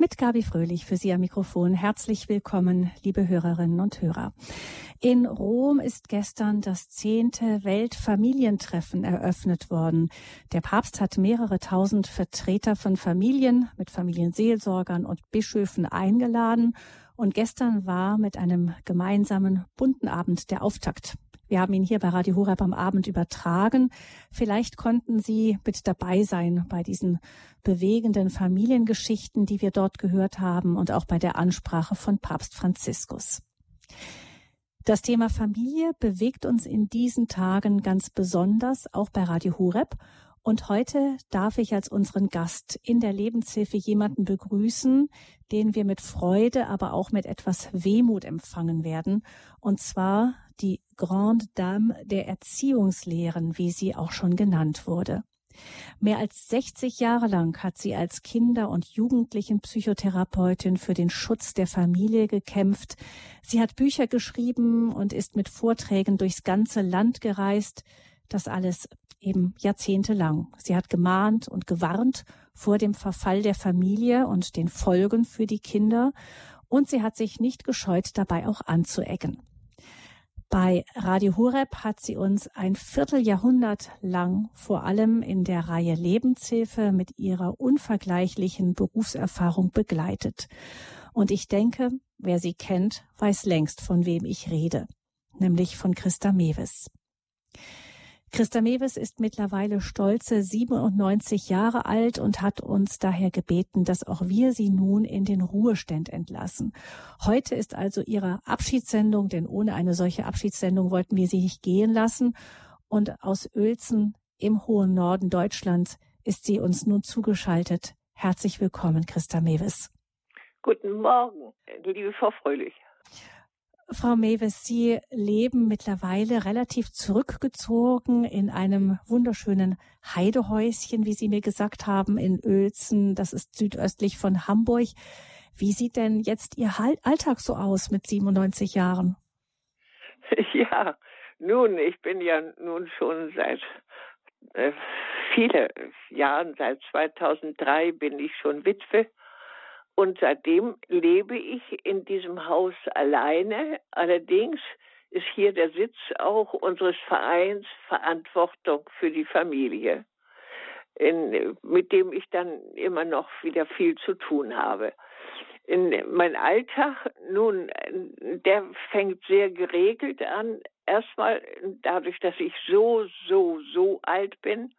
Mit Gabi Fröhlich für Sie am Mikrofon. Herzlich willkommen, liebe Hörerinnen und Hörer. In Rom ist gestern das zehnte Weltfamilientreffen eröffnet worden. Der Papst hat mehrere tausend Vertreter von Familien mit Familienseelsorgern und Bischöfen eingeladen. Und gestern war mit einem gemeinsamen bunten Abend der Auftakt. Wir haben ihn hier bei Radio Horeb am Abend übertragen. Vielleicht konnten Sie mit dabei sein bei diesen bewegenden Familiengeschichten, die wir dort gehört haben und auch bei der Ansprache von Papst Franziskus. Das Thema Familie bewegt uns in diesen Tagen ganz besonders, auch bei Radio Horeb. Und heute darf ich als unseren Gast in der Lebenshilfe jemanden begrüßen, den wir mit Freude, aber auch mit etwas Wehmut empfangen werden. Und zwar die Grande Dame der Erziehungslehren, wie sie auch schon genannt wurde. Mehr als 60 Jahre lang hat sie als Kinder- und Jugendlichenpsychotherapeutin für den Schutz der Familie gekämpft. Sie hat Bücher geschrieben und ist mit Vorträgen durchs ganze Land gereist. Das alles eben jahrzehntelang. Sie hat gemahnt und gewarnt vor dem Verfall der Familie und den Folgen für die Kinder. Und sie hat sich nicht gescheut, dabei auch anzuecken. Bei Radio Horeb hat sie uns ein Vierteljahrhundert lang vor allem in der Reihe Lebenshilfe mit ihrer unvergleichlichen Berufserfahrung begleitet. Und ich denke, wer sie kennt, weiß längst, von wem ich rede, nämlich von Christa Mewes. Christa Mewes ist mittlerweile stolze 97 Jahre alt und hat uns daher gebeten, dass auch wir sie nun in den Ruhestand entlassen. Heute ist also ihre Abschiedssendung, denn ohne eine solche Abschiedssendung wollten wir sie nicht gehen lassen. Und aus Uelzen im hohen Norden Deutschlands ist sie uns nun zugeschaltet. Herzlich willkommen, Christa Mewes. Guten Morgen, liebe Frau Fröhlich. Frau Mewes, Sie leben mittlerweile relativ zurückgezogen in einem wunderschönen Heidehäuschen, wie Sie mir gesagt haben, in Uelzen. Das ist südöstlich von Hamburg. Wie sieht denn jetzt Ihr Alltag so aus mit 97 Jahren? Ja, nun, ich bin ja nun schon seit äh, viele Jahren, seit 2003 bin ich schon Witwe und seitdem lebe ich in diesem Haus alleine. Allerdings ist hier der Sitz auch unseres Vereins Verantwortung für die Familie, in, mit dem ich dann immer noch wieder viel zu tun habe. In mein Alltag, nun, der fängt sehr geregelt an. Erstmal dadurch, dass ich so, so, so alt bin,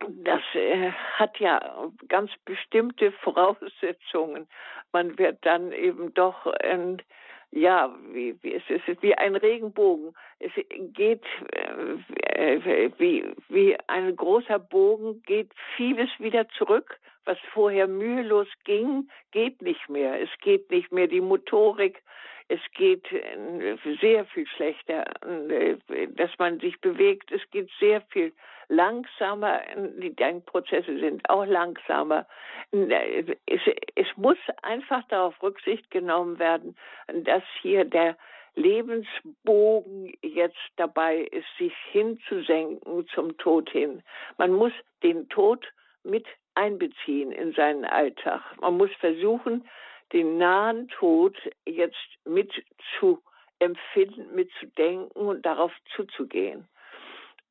das äh, hat ja ganz bestimmte Voraussetzungen. Man wird dann eben doch, äh, ja, wie, wie, es ist wie ein Regenbogen. Es geht äh, wie, wie ein großer Bogen, geht vieles wieder zurück. Was vorher mühelos ging, geht nicht mehr. Es geht nicht mehr die Motorik, es geht äh, sehr viel schlechter, äh, dass man sich bewegt. Es geht sehr viel langsamer. Die Denkprozesse sind auch langsamer. Es, es muss einfach darauf Rücksicht genommen werden, dass hier der Lebensbogen jetzt dabei ist, sich hinzusenken zum Tod hin. Man muss den Tod mit einbeziehen in seinen Alltag. Man muss versuchen, den nahen Tod jetzt mit zu empfinden, mitzudenken und darauf zuzugehen.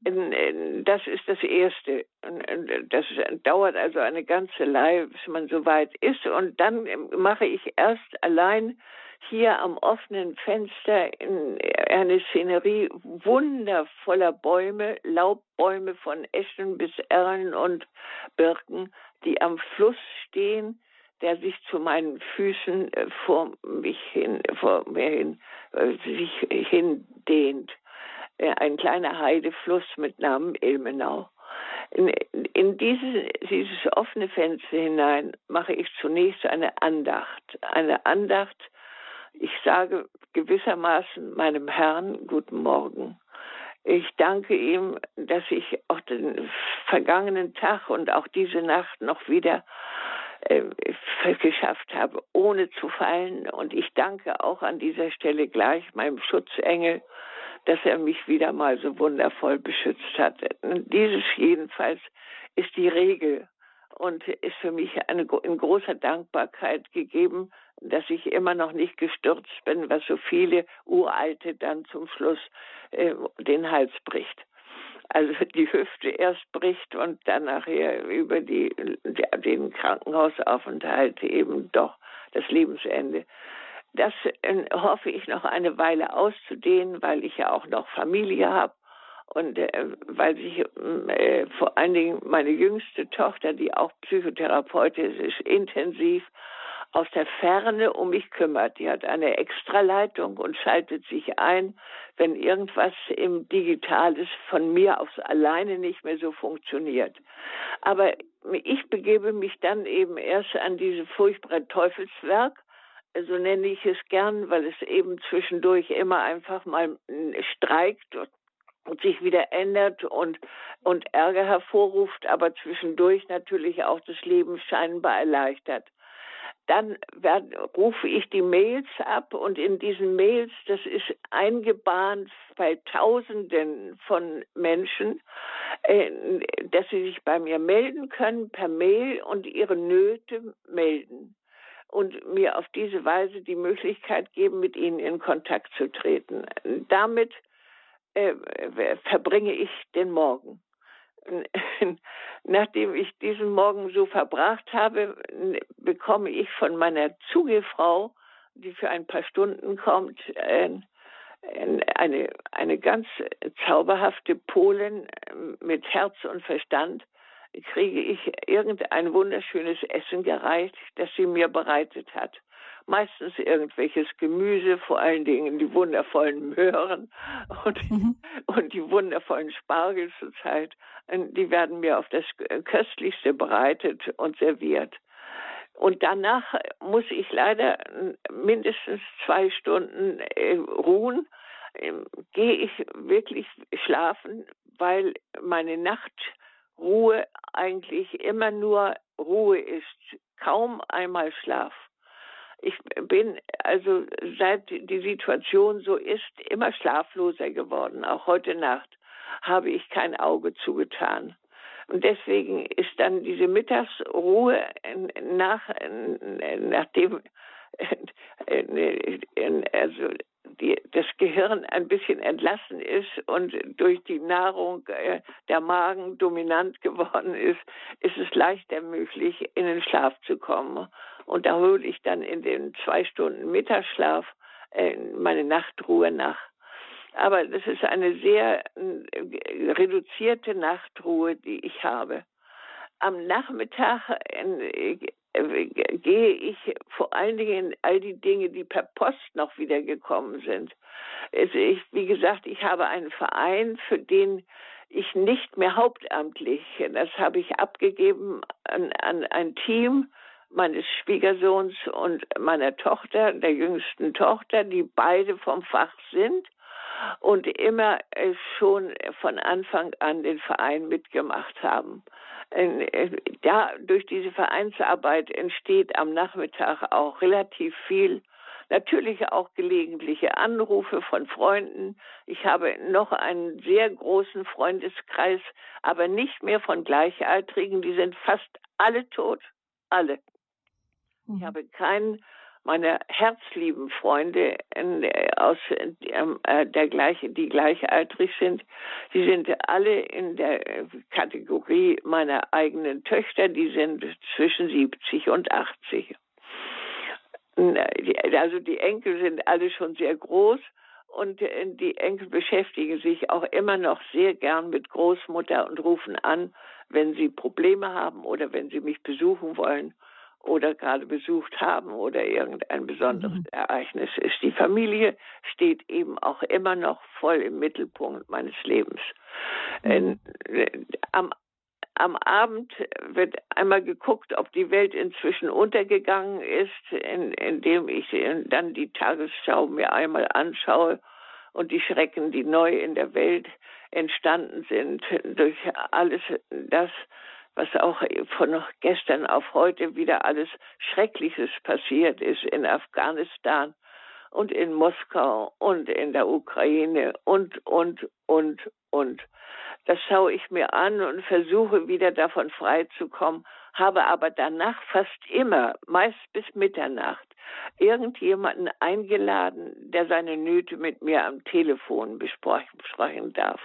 Das ist das Erste. Das dauert also eine ganze Weile, bis man so weit ist. Und dann mache ich erst allein hier am offenen Fenster eine Szenerie wundervoller Bäume, Laubbäume von Eschen bis Erlen und Birken, die am Fluss stehen der sich zu meinen Füßen äh, vor mich hin, vor mir hin, äh, sich hindehnt. Äh, ein kleiner Heidefluss mit Namen Ilmenau. In, in dieses, dieses offene Fenster hinein mache ich zunächst eine Andacht. Eine Andacht, ich sage gewissermaßen meinem Herrn guten Morgen. Ich danke ihm, dass ich auch den vergangenen Tag und auch diese Nacht noch wieder geschafft habe, ohne zu fallen. Und ich danke auch an dieser Stelle gleich meinem Schutzengel, dass er mich wieder mal so wundervoll beschützt hat. Dieses jedenfalls ist die Regel und ist für mich eine in großer Dankbarkeit gegeben, dass ich immer noch nicht gestürzt bin, was so viele Uralte dann zum Schluss äh, den Hals bricht. Also die Hüfte erst bricht und dann nachher über die, den Krankenhausaufenthalt eben doch das Lebensende. Das äh, hoffe ich noch eine Weile auszudehnen, weil ich ja auch noch Familie habe und äh, weil sich äh, vor allen Dingen meine jüngste Tochter, die auch Psychotherapeutin ist, intensiv aus der Ferne um mich kümmert. Die hat eine Extraleitung und schaltet sich ein, wenn irgendwas im Digitales von mir aus alleine nicht mehr so funktioniert. Aber ich begebe mich dann eben erst an diese furchtbare Teufelswerk so nenne ich es gern, weil es eben zwischendurch immer einfach mal streikt und sich wieder ändert und, und Ärger hervorruft, aber zwischendurch natürlich auch das Leben scheinbar erleichtert. Dann werd, rufe ich die Mails ab und in diesen Mails, das ist eingebahnt bei Tausenden von Menschen, äh, dass sie sich bei mir melden können per Mail und ihre Nöte melden und mir auf diese Weise die Möglichkeit geben, mit ihnen in Kontakt zu treten. Damit äh, verbringe ich den Morgen. Nachdem ich diesen Morgen so verbracht habe, bekomme ich von meiner Zugefrau, die für ein paar Stunden kommt, eine, eine ganz zauberhafte Polin mit Herz und Verstand, kriege ich irgendein wunderschönes Essen gereicht, das sie mir bereitet hat. Meistens irgendwelches Gemüse, vor allen Dingen die wundervollen Möhren und, mhm. und die wundervollen Spargel zurzeit. Die werden mir auf das Köstlichste bereitet und serviert. Und danach muss ich leider mindestens zwei Stunden äh, ruhen. Ähm, gehe ich wirklich schlafen, weil meine Nacht Ruhe eigentlich immer nur Ruhe ist, kaum einmal Schlaf. Ich bin also seit die Situation so ist, immer schlafloser geworden. Auch heute Nacht habe ich kein Auge zugetan. Und deswegen ist dann diese Mittagsruhe nach, nachdem also die, das Gehirn ein bisschen entlassen ist und durch die Nahrung äh, der Magen dominant geworden ist, ist es leichter möglich, in den Schlaf zu kommen. Und da hole ich dann in den zwei Stunden Mittagsschlaf äh, meine Nachtruhe nach. Aber das ist eine sehr äh, reduzierte Nachtruhe, die ich habe. Am Nachmittag äh, gehe ich vor allen Dingen all die Dinge, die per Post noch wieder gekommen sind. Also ich, wie gesagt, ich habe einen Verein, für den ich nicht mehr hauptamtlich, das habe ich abgegeben an, an ein Team meines Schwiegersohns und meiner Tochter, der jüngsten Tochter, die beide vom Fach sind und immer schon von Anfang an den Verein mitgemacht haben. Äh, da durch diese Vereinsarbeit entsteht am Nachmittag auch relativ viel. Natürlich auch gelegentliche Anrufe von Freunden. Ich habe noch einen sehr großen Freundeskreis, aber nicht mehr von Gleichaltrigen. Die sind fast alle tot. Alle. Ich mhm. habe keinen meine herzlieben Freunde äh, aus äh, der gleiche, die gleichaltrig sind, die sind alle in der Kategorie meiner eigenen Töchter, die sind zwischen 70 und 80. Äh, also die Enkel sind alle schon sehr groß und die Enkel beschäftigen sich auch immer noch sehr gern mit Großmutter und rufen an, wenn sie Probleme haben oder wenn sie mich besuchen wollen oder gerade besucht haben oder irgendein besonderes mhm. Ereignis ist. Die Familie steht eben auch immer noch voll im Mittelpunkt meines Lebens. Mhm. Am, am Abend wird einmal geguckt, ob die Welt inzwischen untergegangen ist, in, indem ich dann die Tagesschau mir einmal anschaue und die Schrecken, die neu in der Welt entstanden sind, durch alles das, was auch von gestern auf heute wieder alles Schreckliches passiert ist in Afghanistan und in Moskau und in der Ukraine und, und, und, und. Das schaue ich mir an und versuche wieder davon freizukommen, habe aber danach fast immer, meist bis Mitternacht, irgendjemanden eingeladen, der seine Nöte mit mir am Telefon besprechen darf.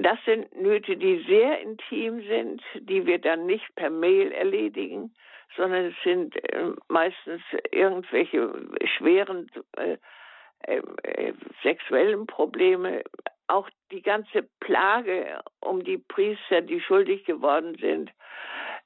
Das sind Nöte, die sehr intim sind, die wir dann nicht per Mail erledigen, sondern es sind äh, meistens irgendwelche schweren äh, ähm, äh, sexuellen Probleme, auch die ganze Plage um die Priester, die schuldig geworden sind,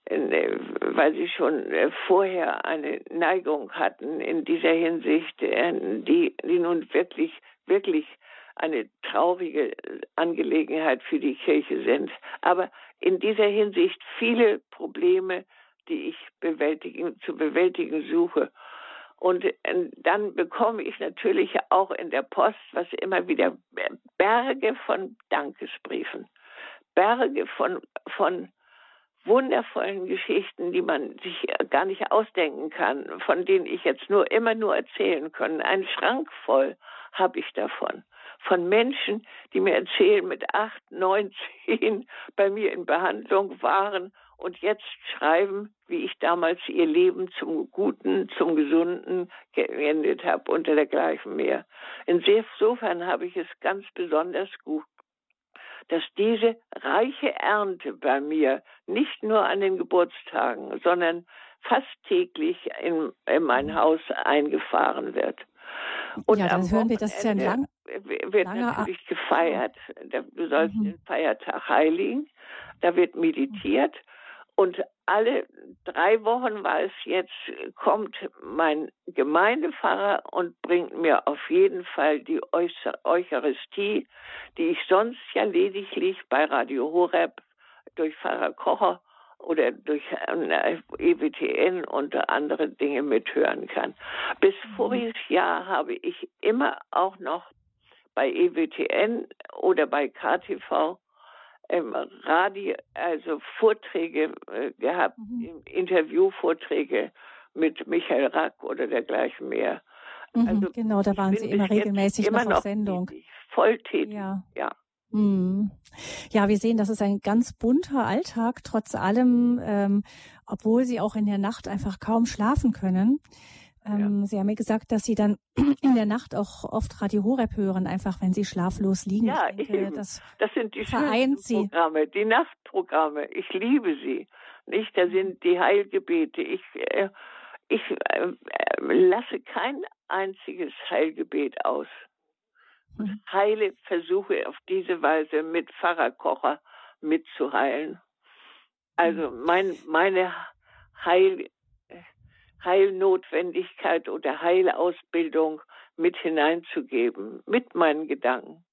äh, weil sie schon äh, vorher eine Neigung hatten in dieser Hinsicht, äh, die, die nun wirklich, wirklich eine traurige Angelegenheit für die Kirche sind. Aber in dieser Hinsicht viele Probleme, die ich bewältigen, zu bewältigen suche. Und dann bekomme ich natürlich auch in der Post, was immer wieder Berge von Dankesbriefen, Berge von, von wundervollen Geschichten, die man sich gar nicht ausdenken kann, von denen ich jetzt nur immer nur erzählen kann. Ein Schrank voll habe ich davon. Von Menschen, die mir erzählen, mit acht, neun, zehn bei mir in Behandlung waren und jetzt schreiben, wie ich damals ihr Leben zum Guten, zum Gesunden geendet habe unter dergleichen mehr. Insofern habe ich es ganz besonders gut dass diese reiche Ernte bei mir nicht nur an den Geburtstagen, sondern fast täglich in, in mein mhm. Haus eingefahren wird. Und ja, dann hören wir, das ist ja ein lang, wird natürlich gefeiert. Du sollst mhm. den Feiertag heiligen. Da wird meditiert. Und alle drei Wochen war es jetzt, kommt mein Gemeindepfarrer und bringt mir auf jeden Fall die Eucharistie, die ich sonst ja lediglich bei Radio Horeb durch Pfarrer Kocher oder durch EWTN und andere Dinge mithören kann. Bis mhm. voriges Jahr habe ich immer auch noch bei EWTN oder bei KTV im Radio, also Vorträge äh, gehabt, mhm. Interviewvorträge mit Michael Rack oder dergleichen mehr. Mhm, also genau, da waren Sie immer regelmäßig immer noch auf Sendung. Tätig, voll tätig, ja. ja. Mhm. Ja, wir sehen, das ist ein ganz bunter Alltag, trotz allem, ähm, obwohl Sie auch in der Nacht einfach kaum schlafen können. Ähm, ja. Sie haben mir gesagt, dass Sie dann in der Nacht auch oft Radio Horeb hören, einfach wenn Sie schlaflos liegen. Ja, ich denke, eben. Das, das sind die vereint Sie. Programme, die Nachtprogramme. Ich liebe sie. Nicht, da sind die Heilgebete. Ich, äh, ich äh, lasse kein einziges Heilgebet aus. Mhm. Heile versuche auf diese Weise mit Pfarrerkocher mitzuheilen. Also mhm. mein, meine Heil, Heilnotwendigkeit oder Heilausbildung mit hineinzugeben, mit meinen Gedanken.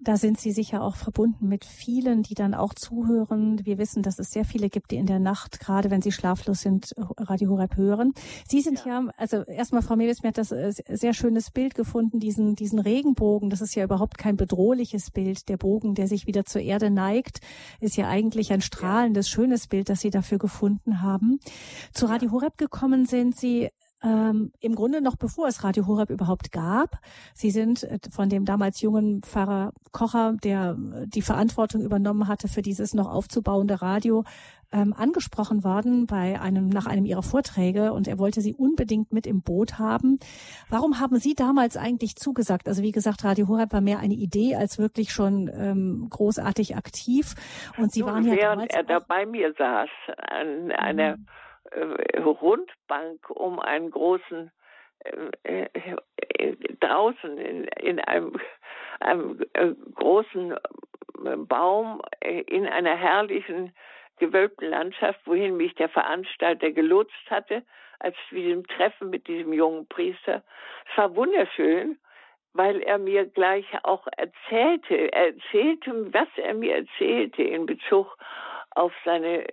Da sind Sie sicher auch verbunden mit vielen, die dann auch zuhören. Wir wissen, dass es sehr viele gibt, die in der Nacht, gerade wenn sie schlaflos sind, Radio Horeb hören. Sie sind ja, ja also erstmal, Frau Mewis, mir hat das äh, sehr schönes Bild gefunden, diesen, diesen Regenbogen. Das ist ja überhaupt kein bedrohliches Bild. Der Bogen, der sich wieder zur Erde neigt, ist ja eigentlich ein strahlendes, schönes Bild, das Sie dafür gefunden haben. Zu Radio Horeb gekommen sind Sie ähm, im Grunde noch bevor es Radio Horeb überhaupt gab. Sie sind äh, von dem damals jungen Pfarrer Kocher, der äh, die Verantwortung übernommen hatte für dieses noch aufzubauende Radio, ähm, angesprochen worden bei einem, nach einem ihrer Vorträge und er wollte sie unbedingt mit im Boot haben. Warum haben Sie damals eigentlich zugesagt? Also wie gesagt, Radio Horeb war mehr eine Idee als wirklich schon ähm, großartig aktiv und Sie Nun, waren ja während er da bei mir saß an einer mhm Rundbank um einen großen äh, äh, draußen in, in einem, einem äh, großen äh, Baum äh, in einer herrlichen gewölbten Landschaft, wohin mich der Veranstalter gelotst hatte, als wir diesem Treffen mit diesem jungen Priester. Es war wunderschön, weil er mir gleich auch erzählte, er erzählte, was er mir erzählte in Bezug auf seine,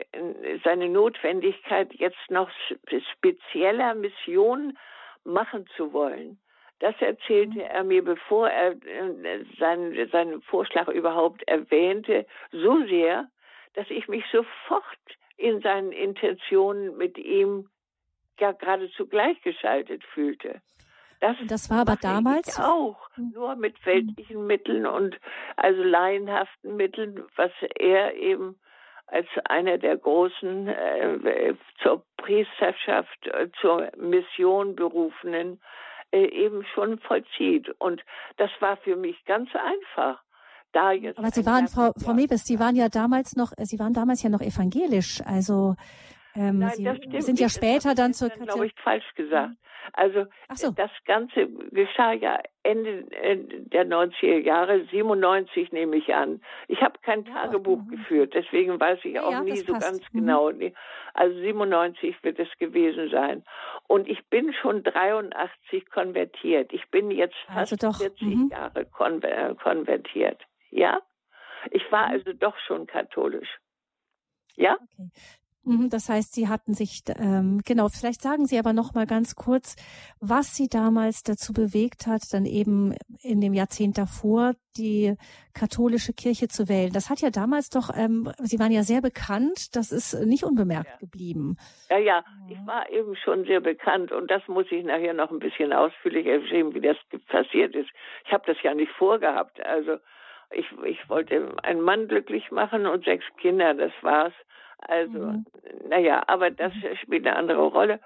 seine Notwendigkeit, jetzt noch spezieller Mission machen zu wollen. Das erzählte mhm. er mir, bevor er äh, seinen, seinen Vorschlag überhaupt erwähnte, so sehr, dass ich mich sofort in seinen Intentionen mit ihm ja geradezu gleichgeschaltet fühlte. Das, das war aber damals auch hm. nur mit weltlichen Mitteln und also laienhaften Mitteln, was er eben als einer der großen äh, zur Priesterschaft, äh, zur Mission berufenen äh, eben schon vollzieht. Und das war für mich ganz einfach. Da jetzt Aber Sie waren, Frau, Frau Mewes, Sie waren ja damals noch, Sie waren damals ja noch evangelisch. Also ähm, Nein, Sie sind ja später dann zur Katholik. glaube ich, falsch gesagt. Also so. das Ganze geschah ja Ende äh, der 90er Jahre, 97 nehme ich an. Ich habe kein ja, Tagebuch okay. geführt, deswegen weiß ich ja, auch ja, nie so passt. ganz mhm. genau. Also 97 wird es gewesen sein. Und ich bin schon 83 konvertiert. Ich bin jetzt also fast also doch, 40 mhm. Jahre konver konvertiert. Ja? Ich war mhm. also doch schon katholisch. Ja? Okay. Mhm, das heißt, Sie hatten sich ähm, genau. Vielleicht sagen Sie aber noch mal ganz kurz, was Sie damals dazu bewegt hat, dann eben in dem Jahrzehnt davor die katholische Kirche zu wählen. Das hat ja damals doch. Ähm, Sie waren ja sehr bekannt. Das ist nicht unbemerkt ja. geblieben. Ja, ja, ich war eben schon sehr bekannt und das muss ich nachher noch ein bisschen ausführlicher erzählen, wie das passiert ist. Ich habe das ja nicht vorgehabt. Also ich, ich wollte einen Mann glücklich machen und sechs Kinder. Das war's. Also, mhm. naja, aber das spielt eine andere Rolle.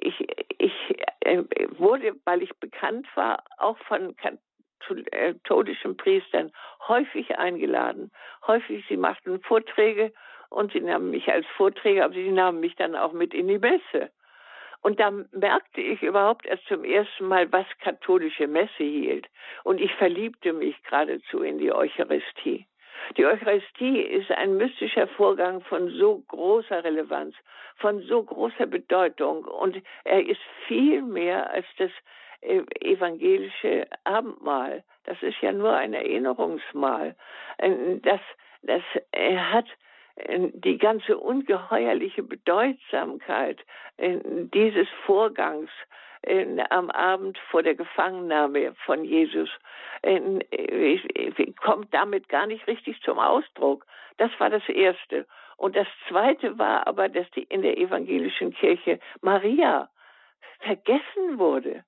Ich, ich äh, wurde, weil ich bekannt war, auch von katholischen Priestern häufig eingeladen. Häufig, sie machten Vorträge und sie nahmen mich als Vorträger, aber sie nahmen mich dann auch mit in die Messe. Und da merkte ich überhaupt erst zum ersten Mal, was katholische Messe hielt. Und ich verliebte mich geradezu in die Eucharistie. Die Eucharistie ist ein mystischer Vorgang von so großer Relevanz, von so großer Bedeutung und er ist viel mehr als das äh, evangelische Abendmahl. Das ist ja nur ein Erinnerungsmahl. Das, das hat äh, die ganze ungeheuerliche Bedeutsamkeit äh, dieses Vorgangs am Abend vor der Gefangennahme von Jesus kommt damit gar nicht richtig zum Ausdruck. Das war das Erste. Und das Zweite war aber, dass die in der evangelischen Kirche Maria vergessen wurde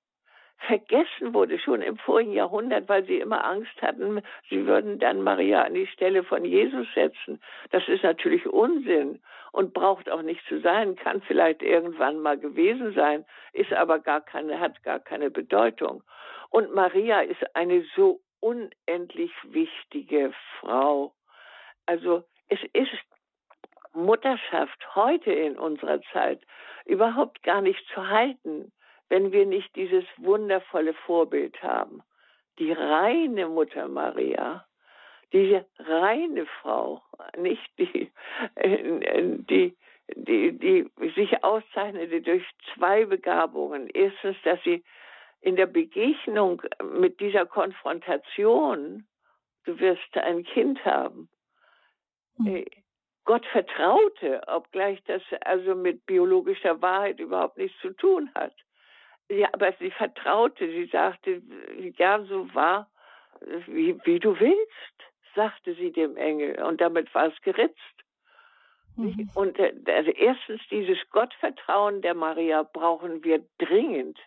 vergessen wurde, schon im vorigen Jahrhundert, weil sie immer Angst hatten, sie würden dann Maria an die Stelle von Jesus setzen. Das ist natürlich Unsinn und braucht auch nicht zu sein, kann vielleicht irgendwann mal gewesen sein, ist aber gar keine, hat gar keine Bedeutung. Und Maria ist eine so unendlich wichtige Frau. Also es ist Mutterschaft heute in unserer Zeit überhaupt gar nicht zu halten wenn wir nicht dieses wundervolle Vorbild haben. Die reine Mutter Maria, diese reine Frau, nicht die, die, die, die sich auszeichnete durch zwei Begabungen. Erstens, dass sie in der Begegnung mit dieser Konfrontation, du wirst ein Kind haben, mhm. Gott vertraute, obgleich das also mit biologischer Wahrheit überhaupt nichts zu tun hat. Ja, aber sie vertraute, sie sagte, ja, so war, wie, wie du willst, sagte sie dem Engel. Und damit war es geritzt. Mhm. Und äh, also erstens dieses Gottvertrauen der Maria brauchen wir dringend,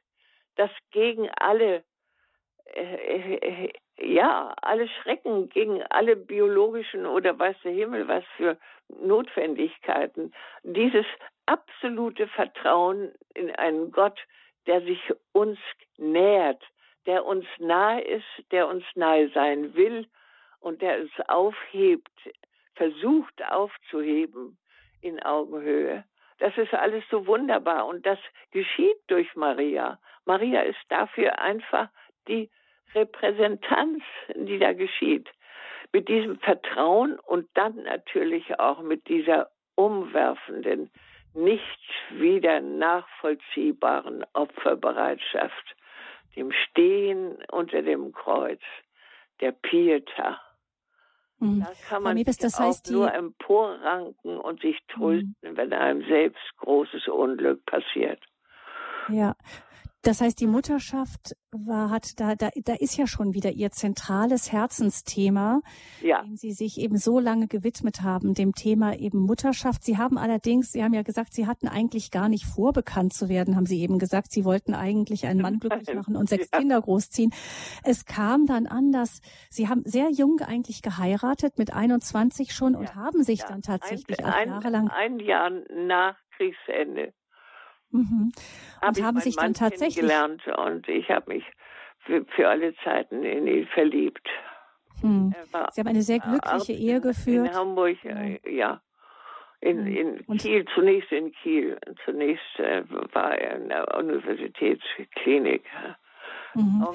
das gegen alle, äh, äh, ja, alle Schrecken, gegen alle biologischen oder weiß der Himmel was für Notwendigkeiten, dieses absolute Vertrauen in einen Gott, der sich uns nähert, der uns nahe ist, der uns nahe sein will und der uns aufhebt, versucht aufzuheben in Augenhöhe. Das ist alles so wunderbar und das geschieht durch Maria. Maria ist dafür einfach die Repräsentanz, die da geschieht. Mit diesem Vertrauen und dann natürlich auch mit dieser umwerfenden nicht wieder nachvollziehbaren Opferbereitschaft, dem Stehen unter dem Kreuz, der Pieta. Mhm. Da kann man Mebes, das heißt, auch nur emporranken und sich trösten, mhm. wenn einem selbst großes Unglück passiert. Ja, Das heißt, die Mutterschaft war, hat da, da, da ist ja schon wieder ihr zentrales Herzensthema, ja. dem Sie sich eben so lange gewidmet haben, dem Thema eben Mutterschaft. Sie haben allerdings, Sie haben ja gesagt, Sie hatten eigentlich gar nicht vor, bekannt zu werden, haben Sie eben gesagt. Sie wollten eigentlich einen Mann glücklich machen und sechs ja. Kinder großziehen. Es kam dann anders. Sie haben sehr jung eigentlich geheiratet, mit 21 schon, ja. und haben sich dann tatsächlich ein, auch jahrelang. Ein Jahr nach Kriegsende. Mhm. Und haben sich Mann dann tatsächlich gelernt und ich habe mich für, für, alle Zeiten in ihn verliebt. Hm. Sie haben eine sehr glückliche Ehe geführt. In Hamburg, ja. Äh, ja. In, in und Kiel, zunächst in Kiel. Zunächst äh, war er in der Universitätsklinik. Mhm.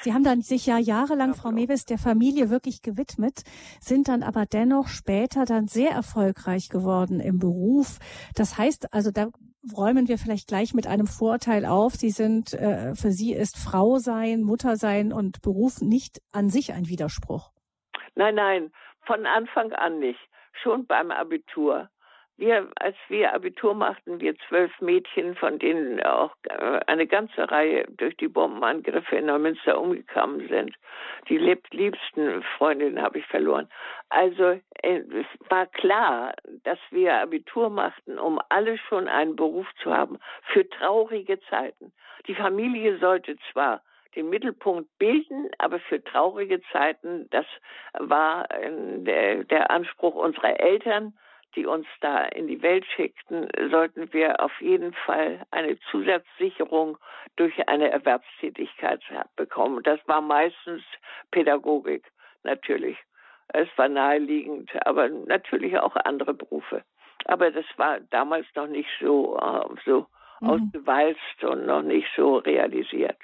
Sie haben dann sich ja jahrelang, Frau Mewes, der Familie wirklich gewidmet, sind dann aber dennoch später dann sehr erfolgreich geworden im Beruf. Das heißt, also da räumen wir vielleicht gleich mit einem Vorteil auf. Sie sind, äh, für Sie ist Frau sein, Mutter sein und Beruf nicht an sich ein Widerspruch. Nein, nein, von Anfang an nicht. Schon beim Abitur. Wir, als wir Abitur machten, wir zwölf Mädchen, von denen auch äh, eine ganze Reihe durch die Bombenangriffe in Neumünster umgekommen sind. Die liebsten Freundinnen habe ich verloren. Also äh, es war klar, dass wir Abitur machten, um alle schon einen Beruf zu haben für traurige Zeiten. Die Familie sollte zwar den Mittelpunkt bilden, aber für traurige Zeiten, das war äh, der, der Anspruch unserer Eltern die uns da in die Welt schickten, sollten wir auf jeden Fall eine Zusatzsicherung durch eine Erwerbstätigkeit bekommen. Das war meistens Pädagogik, natürlich. Es war naheliegend, aber natürlich auch andere Berufe. Aber das war damals noch nicht so, äh, so mhm. ausgewalzt und noch nicht so realisiert.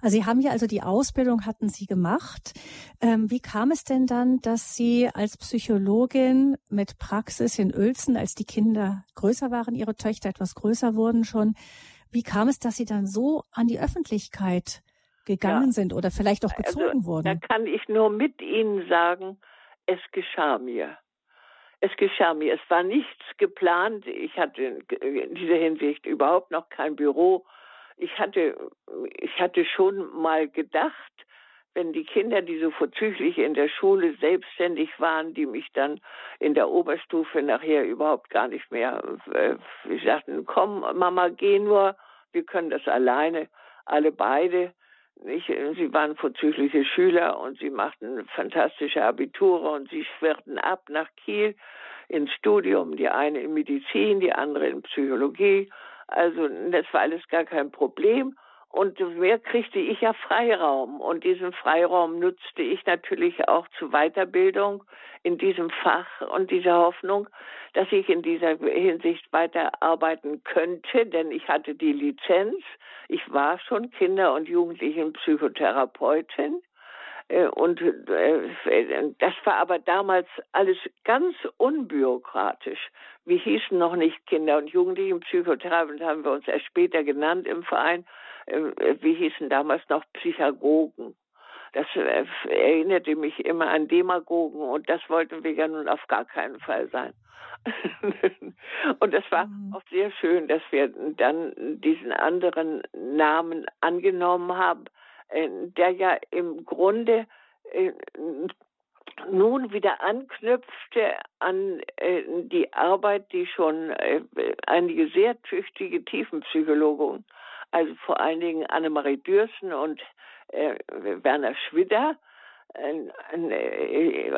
Also Sie haben ja also die Ausbildung hatten Sie gemacht. Ähm, wie kam es denn dann, dass Sie als Psychologin mit Praxis in Uelzen, als die Kinder größer waren, Ihre Töchter etwas größer wurden schon, wie kam es, dass Sie dann so an die Öffentlichkeit gegangen ja. sind oder vielleicht auch also, gezogen also, wurden? Da kann ich nur mit Ihnen sagen, es geschah mir. Es geschah mir. Es war nichts geplant. Ich hatte in dieser Hinsicht überhaupt noch kein Büro ich hatte, ich hatte schon mal gedacht, wenn die Kinder, die so vorzüglich in der Schule selbstständig waren, die mich dann in der Oberstufe nachher überhaupt gar nicht mehr, äh, sagten, komm, Mama, geh nur, wir können das alleine, alle beide. Ich, sie waren vorzügliche Schüler und sie machten fantastische Abiture und sie schwirrten ab nach Kiel ins Studium, die eine in Medizin, die andere in Psychologie also das war alles gar kein Problem. Und mehr kriegte ich ja Freiraum. Und diesen Freiraum nutzte ich natürlich auch zur Weiterbildung in diesem Fach und dieser Hoffnung, dass ich in dieser Hinsicht weiterarbeiten könnte, denn ich hatte die Lizenz. Ich war schon Kinder- und Jugendlichenpsychotherapeutin. Äh, und äh, das war aber damals alles ganz unbürokratisch. Wir hießen noch nicht Kinder- und Jugendlichenpsychotherapie, haben wir uns erst später genannt im Verein. Ähm, wir hießen damals noch Psychagogen. Das äh, erinnerte mich immer an Demagogen und das wollten wir ja nun auf gar keinen Fall sein. und das war mhm. auch sehr schön, dass wir dann diesen anderen Namen angenommen haben der ja im Grunde äh, nun wieder anknüpfte an äh, die Arbeit, die schon einige sehr tüchtige Tiefenpsychologen, also vor allen Dingen Annemarie Dürsen und Werner Schwidder,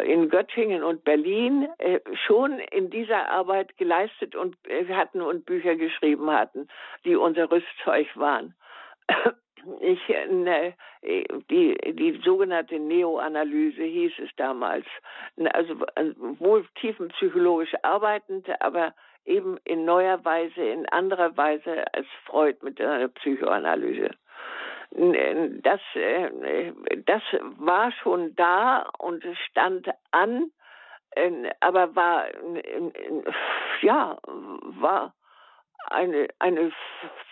in Göttingen und Berlin schon in dieser Arbeit geleistet und hatten und Bücher geschrieben hatten, die unser Rüstzeug waren ich, ne, die, die sogenannte Neoanalyse hieß es damals. Also wohl tiefenpsychologisch arbeitend, aber eben in neuer Weise, in anderer Weise als Freud mit seiner Psychoanalyse. Das, äh, das war schon da und stand an, aber war, ja, war eine, eine,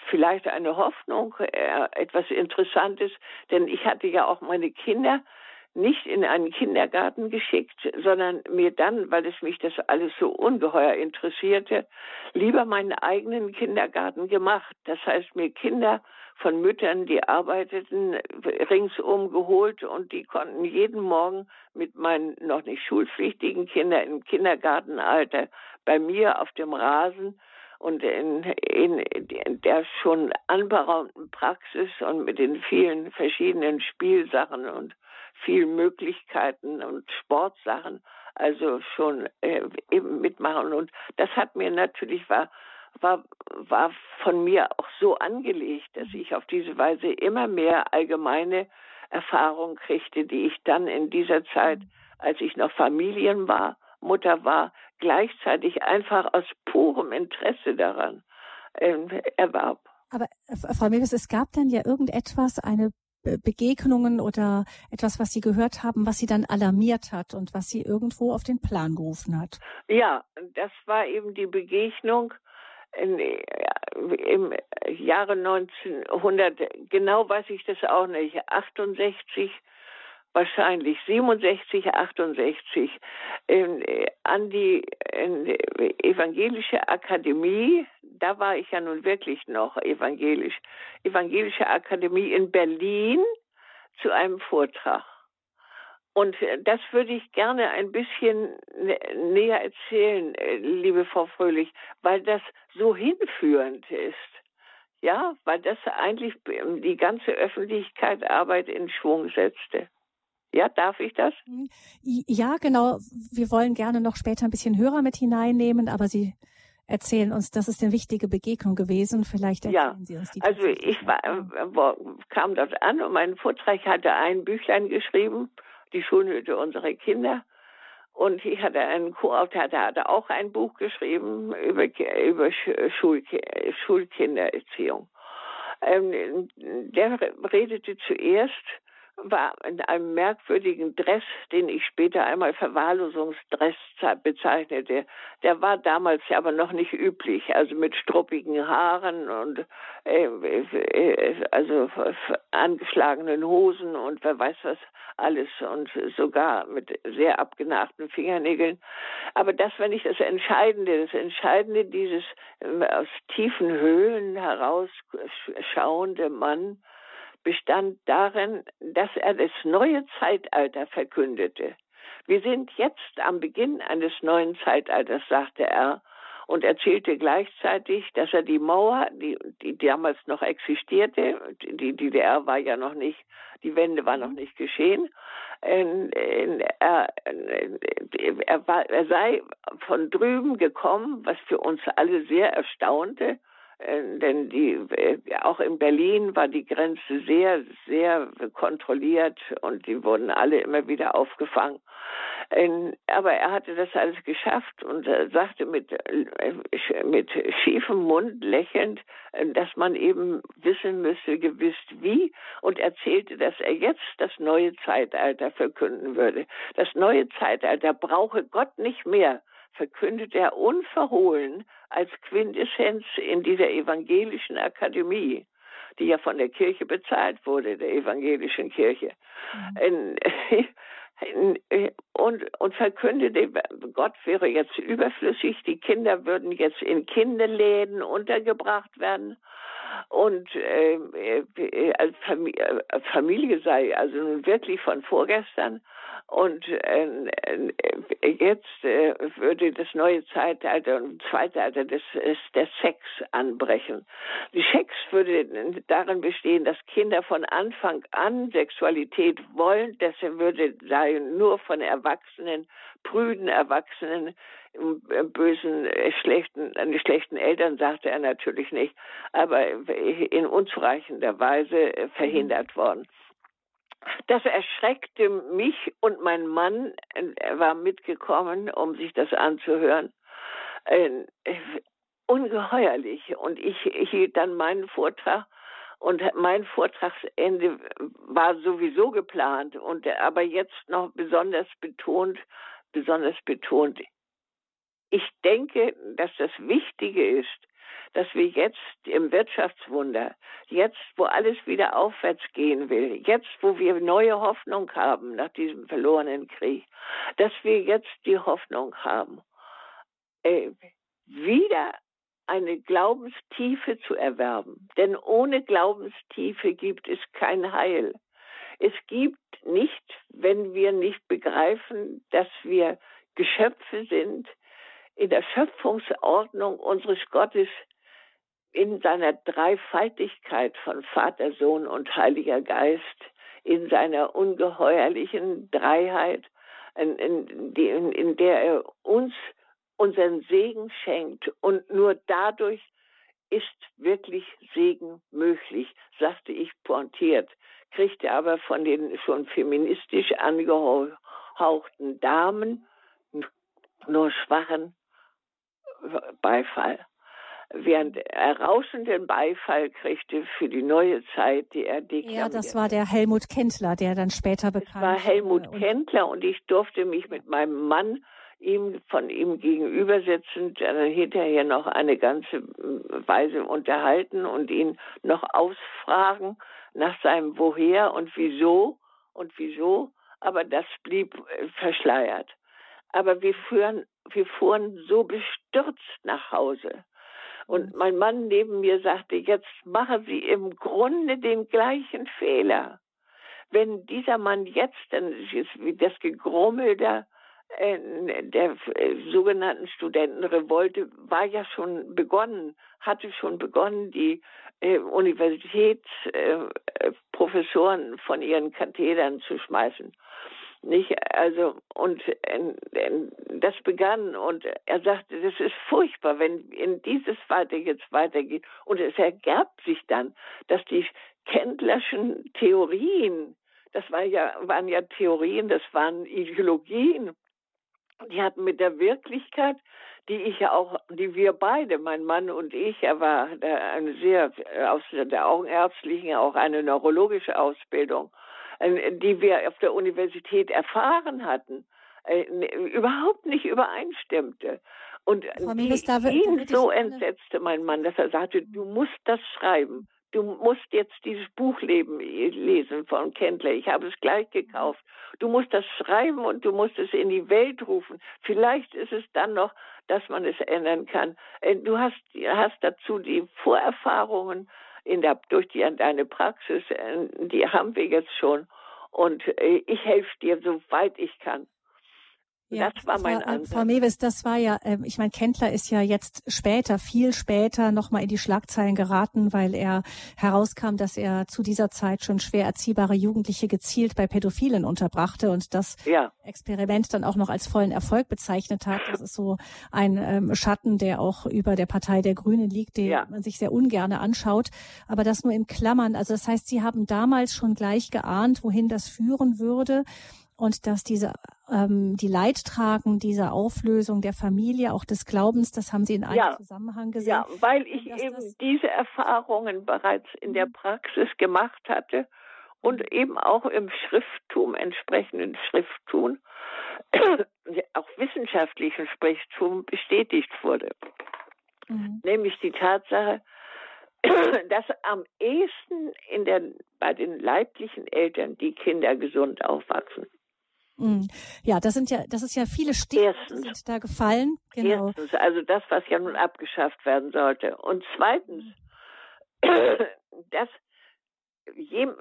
vielleicht eine Hoffnung, äh, etwas Interessantes, denn ich hatte ja auch meine Kinder nicht in einen Kindergarten geschickt, sondern mir dann, weil es mich das alles so ungeheuer interessierte, lieber meinen eigenen Kindergarten gemacht. Das heißt, mir Kinder von Müttern, die arbeiteten, ringsum geholt und die konnten jeden Morgen mit meinen noch nicht schulpflichtigen Kindern im Kindergartenalter bei mir auf dem Rasen und in, in, in der schon anberaumten Praxis und mit den vielen verschiedenen Spielsachen und vielen Möglichkeiten und Sportsachen, also schon äh, eben mitmachen. Und das hat mir natürlich war, war, war von mir auch so angelegt, dass ich auf diese Weise immer mehr allgemeine Erfahrung kriegte, die ich dann in dieser Zeit, als ich noch Familien war, Mutter war, gleichzeitig einfach aus purem Interesse daran äh, erwarb. Aber äh, Frau Mewes, es gab dann ja irgendetwas, eine Begegnungen oder etwas, was Sie gehört haben, was Sie dann alarmiert hat und was Sie irgendwo auf den Plan gerufen hat? Ja, das war eben die Begegnung in, im Jahre 1900, genau weiß ich das auch nicht, 68 wahrscheinlich 67, 68 in, an die evangelische Akademie. Da war ich ja nun wirklich noch evangelisch. Evangelische Akademie in Berlin zu einem Vortrag. Und das würde ich gerne ein bisschen näher erzählen, liebe Frau Fröhlich, weil das so hinführend ist. Ja, weil das eigentlich die ganze Öffentlichkeit Arbeit in Schwung setzte. Ja, darf ich das? Mhm. Ja, genau. Wir wollen gerne noch später ein bisschen Hörer mit hineinnehmen, aber Sie erzählen uns, das ist eine wichtige Begegnung gewesen. Vielleicht erzählen ja, Sie uns die. Also ich war, äh, kam dort an und mein Vortrag hatte ein Büchlein geschrieben, die Schulhütte unserer Kinder. Und ich hatte einen Co-Autor, der hatte auch ein Buch geschrieben über, über Schul, Schulkindererziehung. Ähm, der redete zuerst war in einem merkwürdigen Dress, den ich später einmal Verwahrlosungsdress bezeichnete. Der war damals aber noch nicht üblich, also mit struppigen Haaren und äh, äh, also angeschlagenen Hosen und wer weiß was alles und sogar mit sehr abgenagten Fingernägeln. Aber das war nicht das Entscheidende. Das Entscheidende dieses äh, aus tiefen Höhlen heraus schauende Mann, bestand darin, dass er das neue Zeitalter verkündete. Wir sind jetzt am Beginn eines neuen Zeitalters, sagte er, und erzählte gleichzeitig, dass er die Mauer, die, die damals noch existierte, die DDR war ja noch nicht, die Wende war noch nicht geschehen, er, er, war, er sei von drüben gekommen, was für uns alle sehr erstaunte, denn die, äh, auch in Berlin war die Grenze sehr, sehr kontrolliert und die wurden alle immer wieder aufgefangen. aber er hatte das alles geschafft und sagte mit, äh, mit schiefem Mund lächelnd, dass man eben wissen müsse, gewiss wie und erzählte, dass er jetzt das neue Zeitalter verkünden würde. Das neue Zeitalter brauche Gott nicht mehr verkündet er unverhohlen als Quintessenz in dieser evangelischen Akademie, die ja von der Kirche bezahlt wurde, der evangelischen Kirche. Mhm. und, und verkündete, Gott wäre jetzt überflüssig, die Kinder würden jetzt in Kinderläden untergebracht werden und äh, äh, als Familie, äh, Familie sei also nun wirklich von vorgestern und äh, äh, jetzt äh, würde das neue Zeitalter und Zeitalter des, des Sex anbrechen. Die Sex würde darin bestehen, dass Kinder von Anfang an Sexualität wollen, das würde sei nur von Erwachsenen, prüden Erwachsenen, bösen, schlechten, schlechten Eltern sagte er natürlich nicht, aber in unzureichender Weise verhindert worden. Das erschreckte mich und mein Mann, er war mitgekommen, um sich das anzuhören, äh, ungeheuerlich. Und ich, hielt dann meinen Vortrag und mein Vortragsende war sowieso geplant und aber jetzt noch besonders betont, besonders betont. Ich denke, dass das Wichtige ist, dass wir jetzt im Wirtschaftswunder, jetzt wo alles wieder aufwärts gehen will, jetzt wo wir neue Hoffnung haben nach diesem verlorenen Krieg, dass wir jetzt die Hoffnung haben, äh, wieder eine Glaubenstiefe zu erwerben. Denn ohne Glaubenstiefe gibt es kein Heil. Es gibt nicht, wenn wir nicht begreifen, dass wir Geschöpfe sind, in der Schöpfungsordnung unseres Gottes in seiner Dreifaltigkeit von Vater, Sohn und Heiliger Geist, in seiner ungeheuerlichen Dreiheit, in, in, in, in der er uns unseren Segen schenkt. Und nur dadurch ist wirklich Segen möglich, sagte ich pointiert, kriegte aber von den schon feministisch angehauchten Damen nur schwachen Beifall. Während er rauschenden Beifall kriegte für die neue Zeit, die er deklamierte. Ja, das war der Helmut Kendler, der dann später bekannt war. Das war Helmut Kendler und ich durfte mich mit meinem Mann ihm von ihm gegenüber sitzend dann hinterher noch eine ganze Weise unterhalten und ihn noch ausfragen nach seinem Woher und wieso und wieso, aber das blieb äh, verschleiert. Aber wir fuhren, wir fuhren so bestürzt nach Hause. Und mein Mann neben mir sagte, jetzt machen Sie im Grunde den gleichen Fehler. Wenn dieser Mann jetzt, dann ist das Gegrummel äh, der äh, sogenannten Studentenrevolte war ja schon begonnen, hatte schon begonnen, die äh, Universitätsprofessoren von ihren Kathedern zu schmeißen. Nicht, also, und äh, das begann und er sagte, das ist furchtbar, wenn in dieses weiter jetzt weitergeht. Und es ergab sich dann, dass die Kendlerschen Theorien, das war ja, waren ja Theorien, das waren Ideologien, die hatten mit der Wirklichkeit, die ich ja auch, die wir beide, mein Mann und ich, er war eine sehr, aus der Augenärztlichen auch eine neurologische Ausbildung, äh, die wir auf der Universität erfahren hatten, äh, überhaupt nicht übereinstimmte. Und die, ihn so entsetzte mein Mann, dass er sagte, du musst das schreiben du musst jetzt dieses Buch leben, lesen von Kendler. Ich habe es gleich gekauft. Du musst das schreiben und du musst es in die Welt rufen. Vielleicht ist es dann noch, dass man es ändern kann. Äh, du hast, hast dazu die Vorerfahrungen in der, durch die, deine Praxis, äh, die haben wir jetzt schon. Und äh, ich helfe dir, soweit ich kann. Ja, das war mein war, Ansatz. Frau Mewes, das war ja, äh, ich meine, Kendler ist ja jetzt später, viel später nochmal in die Schlagzeilen geraten, weil er herauskam, dass er zu dieser Zeit schon schwer erziehbare Jugendliche gezielt bei Pädophilen unterbrachte und das ja. Experiment dann auch noch als vollen Erfolg bezeichnet hat. Das ist so ein ähm, Schatten, der auch über der Partei der Grünen liegt, den ja. man sich sehr ungerne anschaut. Aber das nur in Klammern. Also das heißt, Sie haben damals schon gleich geahnt, wohin das führen würde und dass diese ähm, die Leidtragen dieser Auflösung der Familie, auch des Glaubens, das haben Sie in einem ja, Zusammenhang gesehen. Ja, weil ich eben diese Erfahrungen bereits in der mhm. Praxis gemacht hatte und mhm. eben auch im Schrifttum, entsprechenden Schrifttum, auch wissenschaftlichen Schrifttum bestätigt wurde. Mhm. Nämlich die Tatsache, dass am ehesten in der, bei den leiblichen Eltern die Kinder gesund aufwachsen. Mhm. Ja, das sind ja, das ist ja viele Stichworte da gefallen. Genau. Erstens, also das, was ja nun abgeschafft werden sollte. Und zweitens, dass,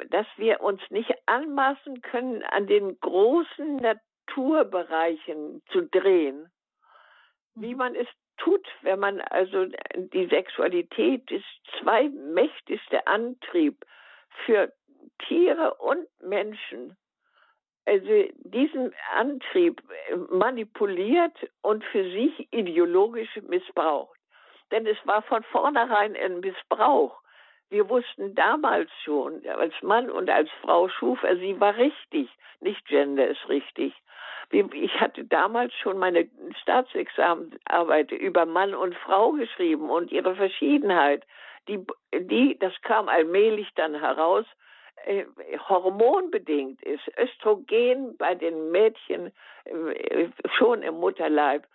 dass wir uns nicht anmaßen können, an den großen Naturbereichen zu drehen, wie mhm. man es tut, wenn man also die Sexualität ist zweitmächtigste Antrieb für Tiere und Menschen also diesen Antrieb manipuliert und für sich ideologisch missbraucht. Denn es war von vornherein ein Missbrauch. Wir wussten damals schon, als Mann und als Frau schuf er, sie war richtig, nicht Gender ist richtig. Ich hatte damals schon meine Staatsexamenarbeit über Mann und Frau geschrieben und ihre Verschiedenheit. Die, die, das kam allmählich dann heraus äh, hormonbedingt ist, Östrogen bei den Mädchen äh, schon im Mutterleib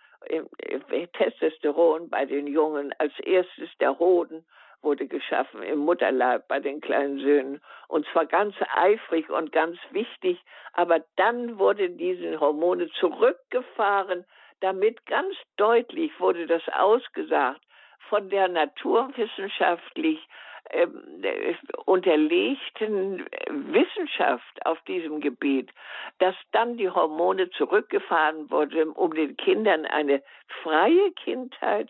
Testosteron bei den Jungen, als erstes der Hoden wurde geschaffen im Mutterleib bei den kleinen Söhnen. Und zwar ganz eifrig und ganz wichtig. Aber dann wurden diese Hormone zurückgefahren, damit ganz deutlich wurde das ausgesagt von der naturwissenschaftlich äh, unterlegten Wissenschaft auf diesem Gebiet, dass dann die Hormone zurückgefahren wurden, um den Kindern eine freie Kindheit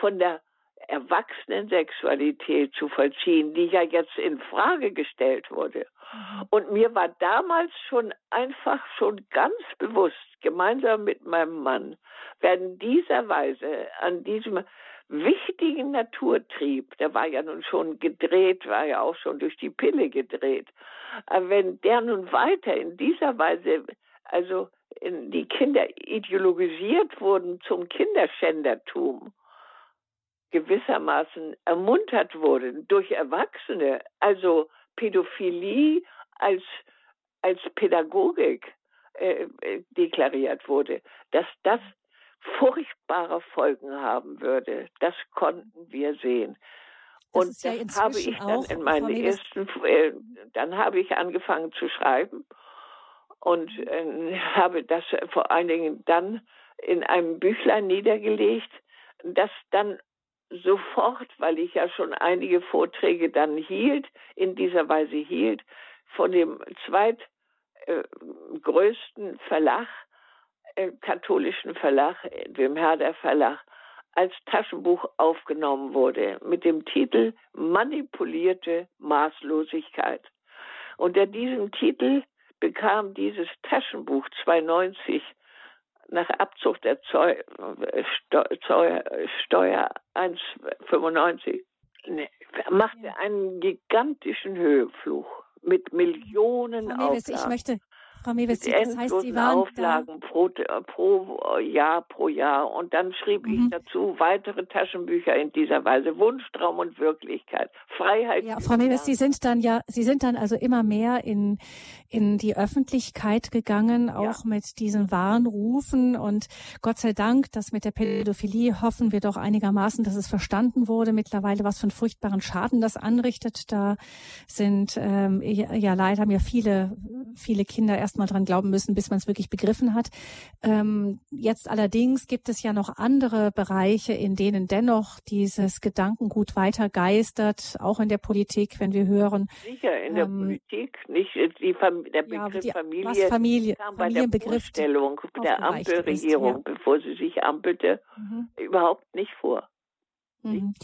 von der Erwachsenensexualität zu vollziehen, die ja jetzt in Frage gestellt wurde. Mhm. Und mir war damals schon einfach schon ganz bewusst, gemeinsam mit meinem Mann, werden dieser Weise an diesem wichtigen Naturtrieb, der war ja nun schon gedreht, war ja auch schon durch die Pille gedreht, wenn der nun weiter in dieser Weise, also die Kinder ideologisiert wurden zum Kinderschändertum, gewissermaßen ermuntert wurden durch Erwachsene, also Pädophilie als, als Pädagogik äh, äh, deklariert wurde, dass das furchtbare Folgen haben würde. Das konnten wir sehen. Das und ja das habe ich dann in meinen ersten, äh, dann habe ich angefangen zu schreiben und äh, habe das vor allen Dingen dann in einem Büchlein niedergelegt, das dann sofort, weil ich ja schon einige Vorträge dann hielt, in dieser Weise hielt, von dem zweitgrößten Verlag, katholischen Verlag, dem Herder Verlag, als Taschenbuch aufgenommen wurde mit dem Titel Manipulierte Maßlosigkeit. Unter diesem Titel bekam dieses Taschenbuch 92 nach Abzug der Zeu Steuer, Steuer 1,95 ne, machte einen gigantischen Höhefluch mit Millionen Frau Neves, ich möchte, Frau Mewes, das heißt, Sie waren Auflagen pro, pro, Jahr pro Jahr. Und dann schrieb mhm. ich dazu weitere Taschenbücher in dieser Weise. Wunschtraum und Wirklichkeit. Freiheit. Ja, Frau Mewes, Sie sind dann ja, Sie sind dann also immer mehr in, in die Öffentlichkeit gegangen, auch ja. mit diesen Warnrufen. Und Gott sei Dank, dass mit der Pädophilie hoffen wir doch einigermaßen, dass es verstanden wurde mittlerweile, was für einen furchtbaren Schaden das anrichtet. Da sind, ähm, ja, leider haben ja viele, viele Kinder erst erstmal dran glauben müssen, bis man es wirklich begriffen hat. Ähm, jetzt allerdings gibt es ja noch andere Bereiche, in denen dennoch dieses Gedankengut weiter geistert, auch in der Politik, wenn wir hören. Sicher, in der ähm, Politik, nicht die Fam der Begriff ja, die, Familie, was Familie kam bei der Vorstellung der Ampelregierung, ist, ja. bevor sie sich ampelte, mhm. überhaupt nicht vor. Mhm.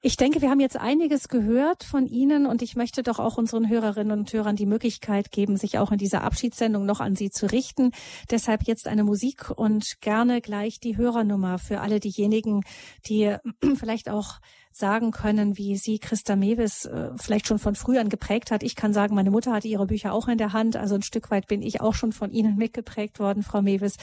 Ich denke, wir haben jetzt einiges gehört von Ihnen und ich möchte doch auch unseren Hörerinnen und Hörern die Möglichkeit geben, sich auch in dieser Abschiedssendung noch an Sie zu richten. Deshalb jetzt eine Musik und gerne gleich die Hörernummer für alle diejenigen, die vielleicht auch sagen können, wie Sie Christa Mewis äh, vielleicht schon von früh an geprägt hat. Ich kann sagen, meine Mutter hatte ihre Bücher auch in der Hand, also ein Stück weit bin ich auch schon von Ihnen mitgeprägt worden, Frau Mewis.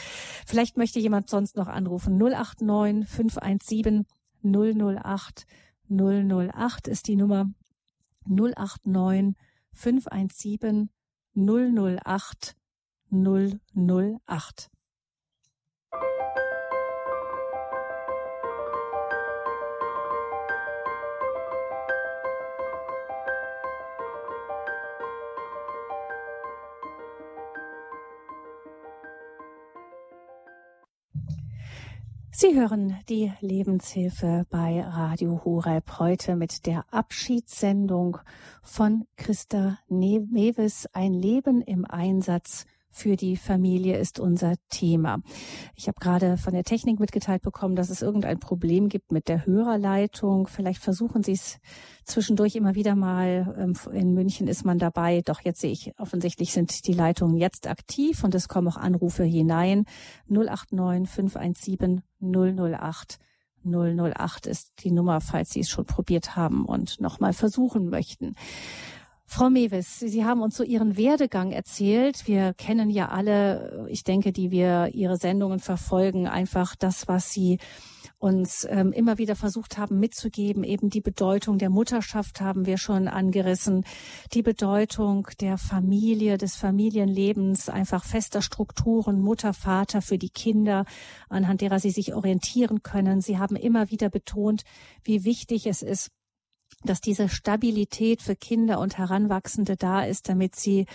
Vielleicht möchte jemand sonst noch anrufen. 089 517 008 008 ist die Nummer 089 517 008 008. Sie hören die Lebenshilfe bei Radio Horeb heute mit der Abschiedssendung von Christa Mewes Ein Leben im Einsatz für die Familie ist unser Thema. Ich habe gerade von der Technik mitgeteilt bekommen, dass es irgendein Problem gibt mit der Hörerleitung. Vielleicht versuchen Sie es zwischendurch immer wieder mal. Ähm, in München ist man dabei. Doch jetzt sehe ich, offensichtlich sind die Leitungen jetzt aktiv und es kommen auch Anrufe hinein. 089 517 008 008 ist die Nummer, falls Sie es schon probiert haben und nochmal versuchen möchten. Frau Mewes, Sie haben uns so Ihren Werdegang erzählt. Wir kennen ja alle, ich denke, die wir Ihre Sendungen verfolgen, einfach das, was Sie uns ähm, immer wieder versucht haben mitzugeben. Eben die Bedeutung der Mutterschaft haben wir schon angerissen, die Bedeutung der Familie, des Familienlebens, einfach fester Strukturen, Mutter, Vater für die Kinder, anhand derer sie sich orientieren können. Sie haben immer wieder betont, wie wichtig es ist, dass diese Stabilität für Kinder und Heranwachsende da ist, damit sie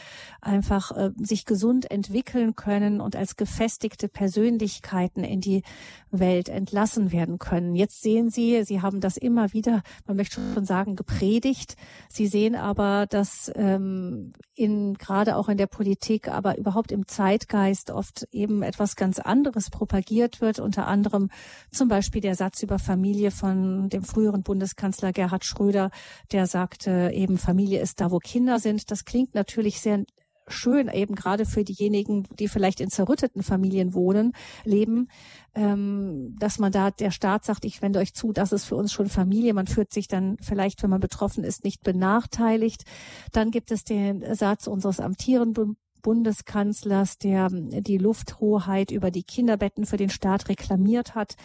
einfach äh, sich gesund entwickeln können und als gefestigte Persönlichkeiten in die Welt entlassen werden können. Jetzt sehen Sie, Sie haben das immer wieder, man möchte schon sagen, gepredigt. Sie sehen aber, dass ähm, in gerade auch in der Politik, aber überhaupt im Zeitgeist oft eben etwas ganz anderes propagiert wird. Unter anderem zum Beispiel der Satz über Familie von dem früheren Bundeskanzler Gerhard Schröder Schröder, der sagte eben, Familie ist da, wo Kinder sind. Das klingt natürlich sehr schön, eben gerade für diejenigen, die vielleicht in zerrütteten Familien wohnen, leben, ähm, dass man da, der Staat sagt, ich wende euch zu, das ist für uns schon Familie. Man fühlt sich dann vielleicht, wenn man betroffen ist, nicht benachteiligt. Dann gibt es den Satz unseres amtierenden Bundeskanzlers, der die Lufthoheit über die Kinderbetten für den Staat reklamiert hat.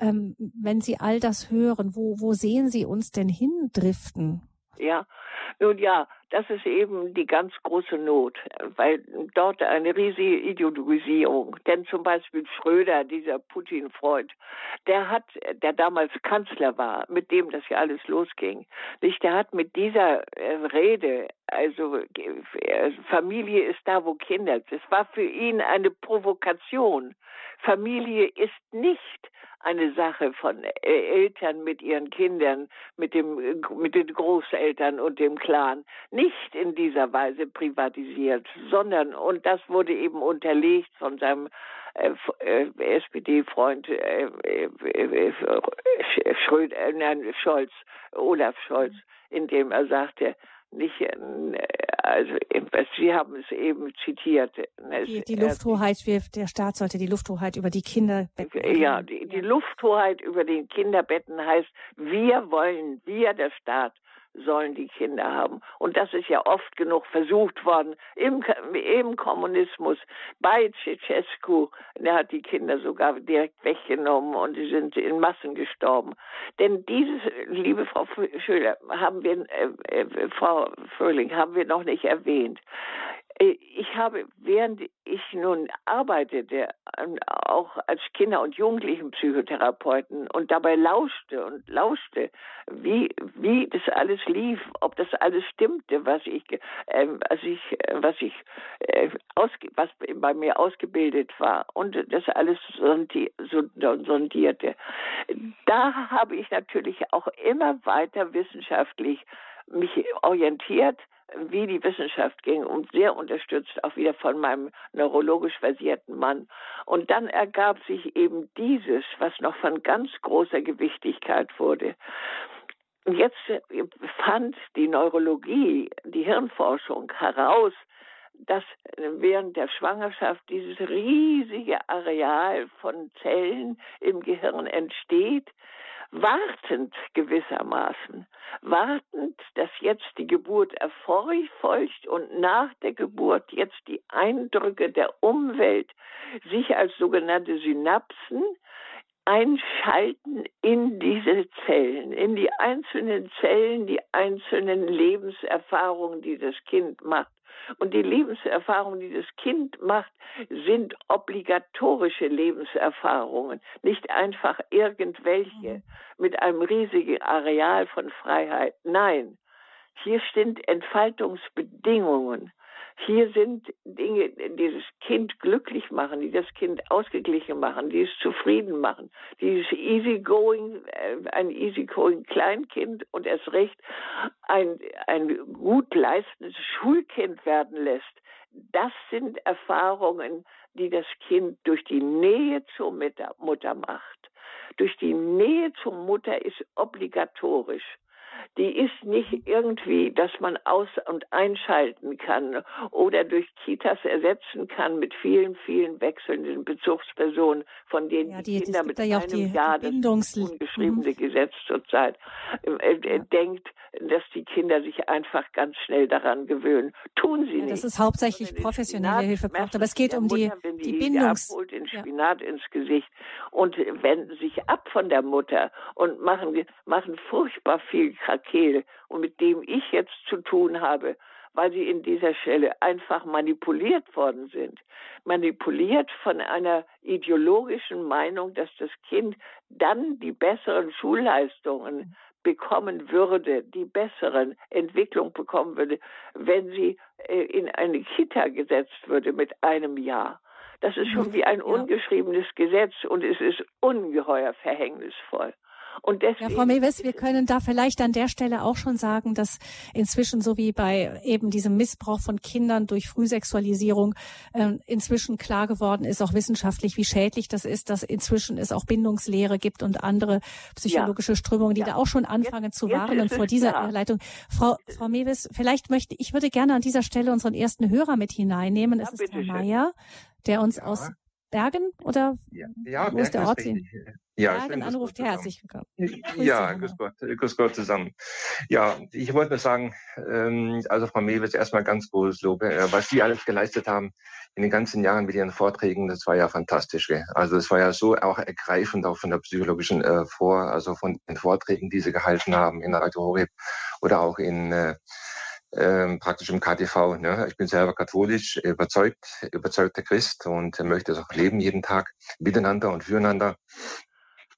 Ähm, wenn Sie all das hören, wo, wo sehen Sie uns denn hindriften? Ja, nun ja, das ist eben die ganz große Not, weil dort eine riesige Ideologisierung. Denn zum Beispiel Schröder, dieser Putin-Freund, der hat, der damals Kanzler war, mit dem das ja alles losging, nicht, der hat mit dieser äh, Rede, also äh, Familie ist da, wo Kinder, das war für ihn eine Provokation. Familie ist nicht eine Sache von äh, Eltern mit ihren Kindern, mit dem, mit den Großeltern und dem Clan. Nicht in dieser Weise privatisiert, sondern, und das wurde eben unterlegt von seinem äh, äh, SPD-Freund äh, äh, äh Schröder, nein, Scholz, Olaf Scholz, indem er sagte, nicht, also Sie haben es eben zitiert. Die, die Lufthoheit, der Staat sollte die Lufthoheit über die Kinderbetten. Ja, die, die Lufthoheit über den Kinderbetten heißt, wir wollen, wir der Staat sollen die Kinder haben. Und das ist ja oft genug versucht worden im, im Kommunismus. Bei Ceausescu, der hat die Kinder sogar direkt weggenommen und sie sind in Massen gestorben. Denn dieses, liebe Frau Schöler, haben wir, äh, äh, Frau Fröhling, haben wir noch nicht erwähnt. Äh, ich habe, während ich nun arbeitete, ähm, auch als Kinder- und Jugendlichenpsychotherapeuten und dabei lauschte und lauschte, wie, wie das alles lief, ob das alles stimmte, was ich, äh, was ich, was ich, äh, was bei mir ausgebildet war und das alles sondierte. Da habe ich natürlich auch immer weiter wissenschaftlich mich orientiert, wie die Wissenschaft ging und sehr unterstützt auch wieder von meinem neurologisch versierten Mann. Und dann ergab sich eben dieses, was noch von ganz großer Gewichtigkeit wurde. Und jetzt fand die Neurologie, die Hirnforschung heraus, dass während der Schwangerschaft dieses riesige Areal von Zellen im Gehirn entsteht, wartend gewissermaßen, wartend, dass jetzt die Geburt erfolgt und nach der Geburt jetzt die Eindrücke der Umwelt sich als sogenannte Synapsen einschalten in diese Zellen, in die einzelnen Zellen, die einzelnen Lebenserfahrungen, die das Kind macht. Und die Lebenserfahrungen, die das Kind macht, sind obligatorische Lebenserfahrungen, nicht einfach irgendwelche mhm. mit einem riesigen Areal von Freiheit. Nein, hier sind Entfaltungsbedingungen. Hier sind Dinge, die das Kind glücklich machen, die das Kind ausgeglichen machen, die es zufrieden machen, die es easygoing, äh, ein easygoing Kleinkind und erst recht ein, ein gut leistendes Schulkind werden lässt. Das sind Erfahrungen, die das Kind durch die Nähe zur Mutter macht. Durch die Nähe zur Mutter ist obligatorisch die ist nicht irgendwie, dass man aus- und einschalten kann oder durch Kitas ersetzen kann mit vielen, vielen wechselnden Bezugspersonen, von denen ja, die, die Kinder mit ja einem die, Jahr, das ungeschriebene mhm. Gesetz zurzeit, äh, äh, denkt, dass die Kinder sich einfach ganz schnell daran gewöhnen. Tun sie ja, nicht. Das ist hauptsächlich professionelle Hilfe braucht, aber es geht um die, Mutter, die, die Bindungs... Abholt, den Spinat ja. ins Gesicht und wenden sich ab von der Mutter und machen, machen furchtbar viel Krakel und mit dem ich jetzt zu tun habe, weil sie in dieser Stelle einfach manipuliert worden sind. Manipuliert von einer ideologischen Meinung, dass das Kind dann die besseren Schulleistungen bekommen würde, die besseren Entwicklung bekommen würde, wenn sie äh, in eine Kita gesetzt würde mit einem Jahr. Das ist schon wie ein ungeschriebenes Gesetz und es ist ungeheuer verhängnisvoll. Und deswegen ja, Frau Mewes, wir können da vielleicht an der Stelle auch schon sagen, dass inzwischen so wie bei eben diesem Missbrauch von Kindern durch Frühsexualisierung äh, inzwischen klar geworden ist, auch wissenschaftlich, wie schädlich das ist, dass inzwischen es auch Bindungslehre gibt und andere psychologische ja. Strömungen, die ja. da auch schon anfangen jetzt, zu warnen vor dieser klar. Leitung. Frau, Frau Mewes, vielleicht möchte, ich würde gerne an dieser Stelle unseren ersten Hörer mit hineinnehmen. Es ist Herr Meier, der uns aus Bergen oder ja, ja, wo ist der Ort? Ja, Bergen anruft herzlich willkommen. Ja, grüß Gott, grüß Gott zusammen. Ja, ich wollte nur sagen, ähm, also Frau Mewes, erstmal ganz großes Lob. Äh, was Sie alles geleistet haben in den ganzen Jahren mit Ihren Vorträgen, das war ja fantastisch. Gell? Also es war ja so auch ergreifend auch von der psychologischen äh, Vor, also von den Vorträgen, die Sie gehalten haben in Radio Horeb oder auch in äh, ähm, praktisch im KTV. Ne? Ich bin selber katholisch, überzeugt, überzeugter Christ und möchte es auch leben jeden Tag miteinander und füreinander.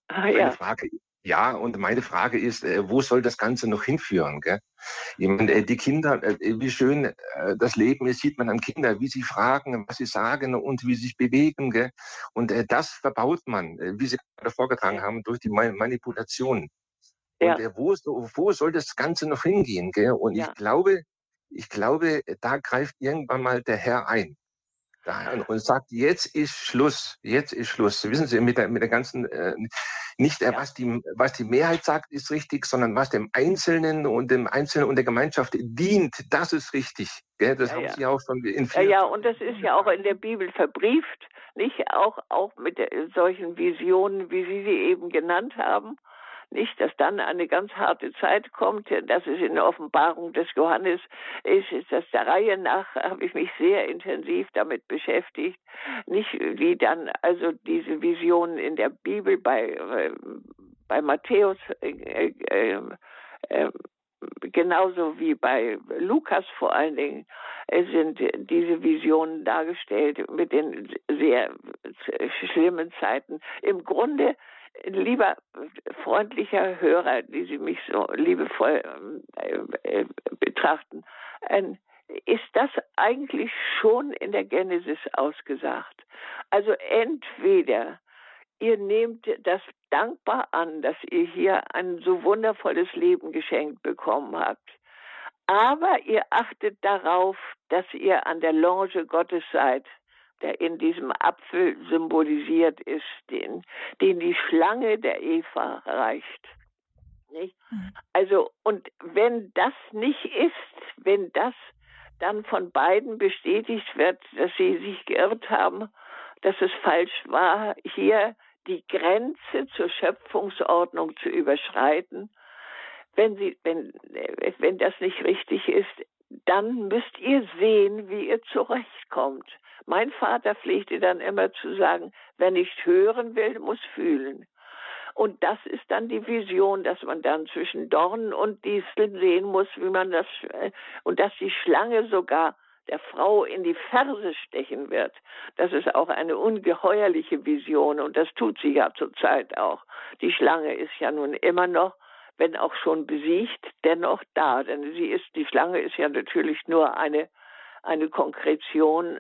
Ah, ja. Frage, ja, und meine Frage ist, äh, wo soll das Ganze noch hinführen? Gell? Ich meine, äh, die Kinder, äh, wie schön äh, das Leben ist, sieht man an Kindern, wie sie fragen, was sie sagen und wie sie sich bewegen. Gell? Und äh, das verbaut man, äh, wie Sie gerade vorgetragen haben, durch die Manipulation. Ja. Und äh, wo, wo soll das Ganze noch hingehen? Gell? Und ja. ich glaube, ich glaube, da greift irgendwann mal der Herr ein. Und sagt, jetzt ist Schluss, jetzt ist Schluss. Wissen Sie, mit der, mit der ganzen, äh, nicht äh, was, die, was die Mehrheit sagt, ist richtig, sondern was dem Einzelnen und dem Einzelnen und der Gemeinschaft dient, das ist richtig. Gell? Das ja, haben ja. Sie auch schon in vielen Ja, ja, und das ist ja auch in der Bibel verbrieft, nicht? Auch, auch mit solchen Visionen, wie Sie sie eben genannt haben nicht, dass dann eine ganz harte Zeit kommt. Das ist in der Offenbarung des Johannes, ist, ist das der Reihe nach, habe ich mich sehr intensiv damit beschäftigt. Nicht wie dann also diese Visionen in der Bibel bei, äh, bei Matthäus, äh, äh, äh, genauso wie bei Lukas vor allen Dingen, sind diese Visionen dargestellt mit den sehr schlimmen Zeiten. Im Grunde lieber freundlicher Hörer, die Sie mich so liebevoll äh, äh, betrachten, äh, ist das eigentlich schon in der Genesis ausgesagt. Also entweder ihr nehmt das dankbar an, dass ihr hier ein so wundervolles Leben geschenkt bekommen habt. Aber ihr achtet darauf, dass ihr an der Longe Gottes seid, der in diesem Apfel symbolisiert ist, den, den die Schlange der Eva reicht. Nicht? Mhm. Also, und wenn das nicht ist, wenn das dann von beiden bestätigt wird, dass sie sich geirrt haben, dass es falsch war, hier die Grenze zur Schöpfungsordnung zu überschreiten, wenn, sie, wenn, wenn das nicht richtig ist, dann müsst ihr sehen, wie ihr zurechtkommt. Mein Vater pflegte dann immer zu sagen, wer nicht hören will, muss fühlen. Und das ist dann die Vision, dass man dann zwischen Dornen und Disteln sehen muss, wie man das, äh, und dass die Schlange sogar der Frau in die Ferse stechen wird. Das ist auch eine ungeheuerliche Vision und das tut sie ja zurzeit auch. Die Schlange ist ja nun immer noch, wenn auch schon besiegt, dennoch da, denn sie ist, die Schlange ist ja natürlich nur eine eine Konkretion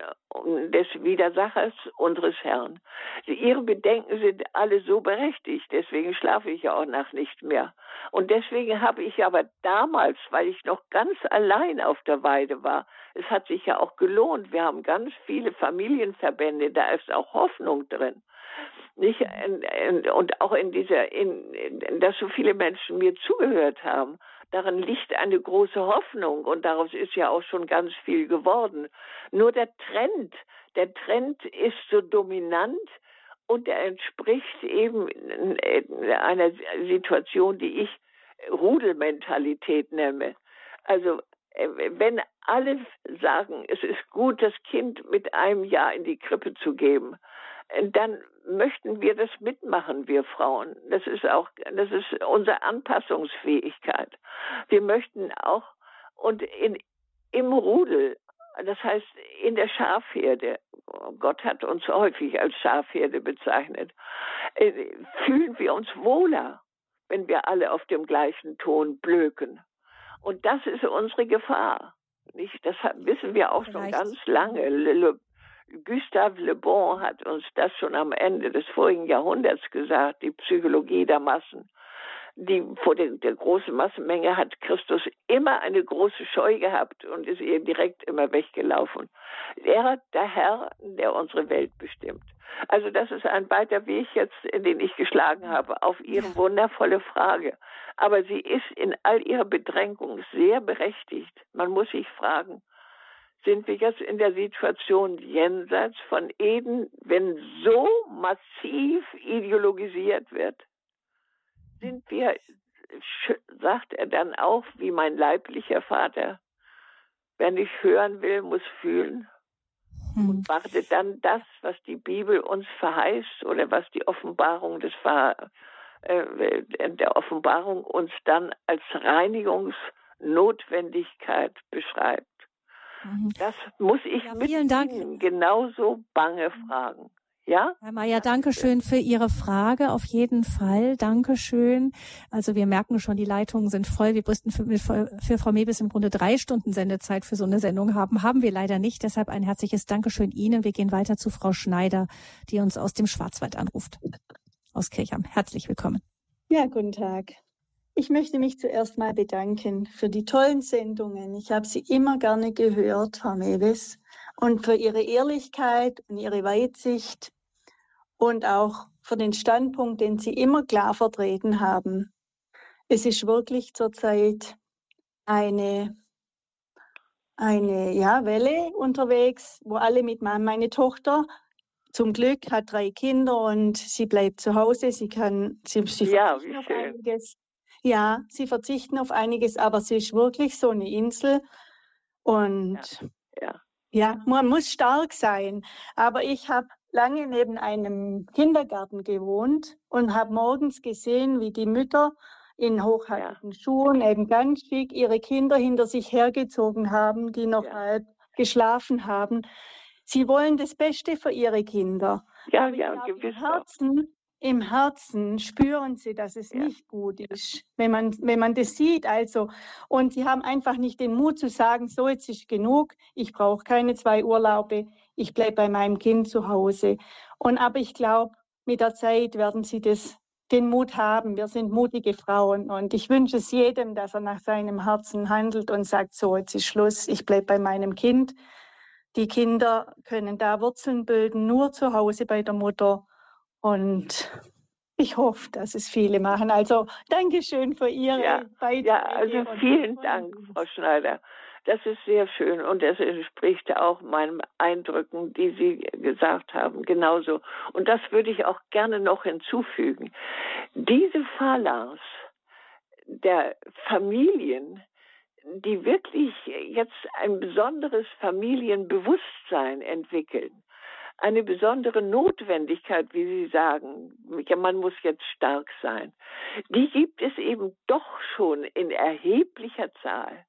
des Widersachers unseres Herrn. Ihre Bedenken sind alle so berechtigt, deswegen schlafe ich ja auch nach nicht mehr. Und deswegen habe ich aber damals, weil ich noch ganz allein auf der Weide war, es hat sich ja auch gelohnt, wir haben ganz viele Familienverbände, da ist auch Hoffnung drin. Nicht? Und auch in dieser, in, dass so viele Menschen mir zugehört haben, Darin liegt eine große Hoffnung und daraus ist ja auch schon ganz viel geworden. Nur der Trend, der Trend ist so dominant und er entspricht eben einer Situation, die ich Rudelmentalität nenne. Also äh, wenn alle sagen, es ist gut, das Kind mit einem Jahr in die Krippe zu geben, dann möchten wir das mitmachen, wir Frauen. Das ist auch, das ist unsere Anpassungsfähigkeit. Wir möchten auch und in, im Rudel, das heißt in der Schafherde, Gott hat uns häufig als Schafherde bezeichnet, äh, fühlen wir uns wohler, wenn wir alle auf dem gleichen Ton blöken. Und das ist unsere Gefahr. Nicht? Das wissen wir auch Vielleicht. schon ganz lange. Le, Le, Gustave Le Bon hat uns das schon am Ende des vorigen Jahrhunderts gesagt, die Psychologie der Massen die vor der, der großen Massenmenge hat Christus immer eine große Scheu gehabt und ist ihr direkt immer weggelaufen. Er, der Herr, der unsere Welt bestimmt. Also das ist ein weiter Weg jetzt, den ich geschlagen habe, auf Ihre wundervolle Frage. Aber sie ist in all ihrer Bedrängung sehr berechtigt. Man muss sich fragen, sind wir jetzt in der Situation jenseits von Eden, wenn so massiv ideologisiert wird? sind wir, sagt er dann auch, wie mein leiblicher Vater, wer nicht hören will, muss fühlen. Hm. Und wartet dann das, was die Bibel uns verheißt oder was die Offenbarung des äh, der Offenbarung uns dann als Reinigungsnotwendigkeit beschreibt. Mhm. Das muss ich ja, mit Ihnen genauso bange fragen. Ja? Herr Mayer, danke schön für Ihre Frage. Auf jeden Fall. Dankeschön. Also wir merken schon, die Leitungen sind voll. Wir mussten für, für Frau Mebis im Grunde drei Stunden Sendezeit für so eine Sendung haben. Haben wir leider nicht. Deshalb ein herzliches Dankeschön Ihnen. Wir gehen weiter zu Frau Schneider, die uns aus dem Schwarzwald anruft. Aus Kirchheim. Herzlich willkommen. Ja, guten Tag. Ich möchte mich zuerst mal bedanken für die tollen Sendungen. Ich habe sie immer gerne gehört, Frau Mewes, und für Ihre Ehrlichkeit und Ihre Weitsicht und auch für den Standpunkt, den Sie immer klar vertreten haben. Es ist wirklich zurzeit eine, eine ja, Welle unterwegs, wo alle mitmachen. Meine Tochter zum Glück hat drei Kinder und sie bleibt zu Hause. Sie kann, sie, sie ja, verzichten auf einiges. Ja, sie verzichten auf einiges, aber sie ist wirklich so eine Insel. Und ja, ja. ja man muss stark sein. Aber ich habe lange neben einem Kindergarten gewohnt und habe morgens gesehen, wie die Mütter in hochhackigen ja. Schuhen eben ganz schick ihre Kinder hinter sich hergezogen haben, die noch ja. halb geschlafen haben. Sie wollen das Beste für ihre Kinder. Ja, Aber ja, gewiss. Im Herzen, Im Herzen spüren sie, dass es ja. nicht gut ist, wenn man, wenn man das sieht. Also, und sie haben einfach nicht den Mut zu sagen, so jetzt ist genug, ich brauche keine zwei Urlaube, ich bleibe bei meinem Kind zu Hause. Und aber ich glaube, mit der Zeit werden sie das, den Mut haben. Wir sind mutige Frauen und ich wünsche es jedem, dass er nach seinem Herzen handelt und sagt, so, jetzt ist Schluss, ich bleibe bei meinem Kind. Die Kinder können da Wurzeln bilden, nur zu Hause bei der Mutter. Und ich hoffe, dass es viele machen. Also Dankeschön für Ihre ja, Beiträge. Ja, also vielen Dank, Frau Schneider. Das ist sehr schön und das entspricht auch meinen Eindrücken, die Sie gesagt haben, genauso. Und das würde ich auch gerne noch hinzufügen. Diese Phalanx der Familien, die wirklich jetzt ein besonderes Familienbewusstsein entwickeln, eine besondere Notwendigkeit, wie Sie sagen, man muss jetzt stark sein, die gibt es eben doch schon in erheblicher Zahl.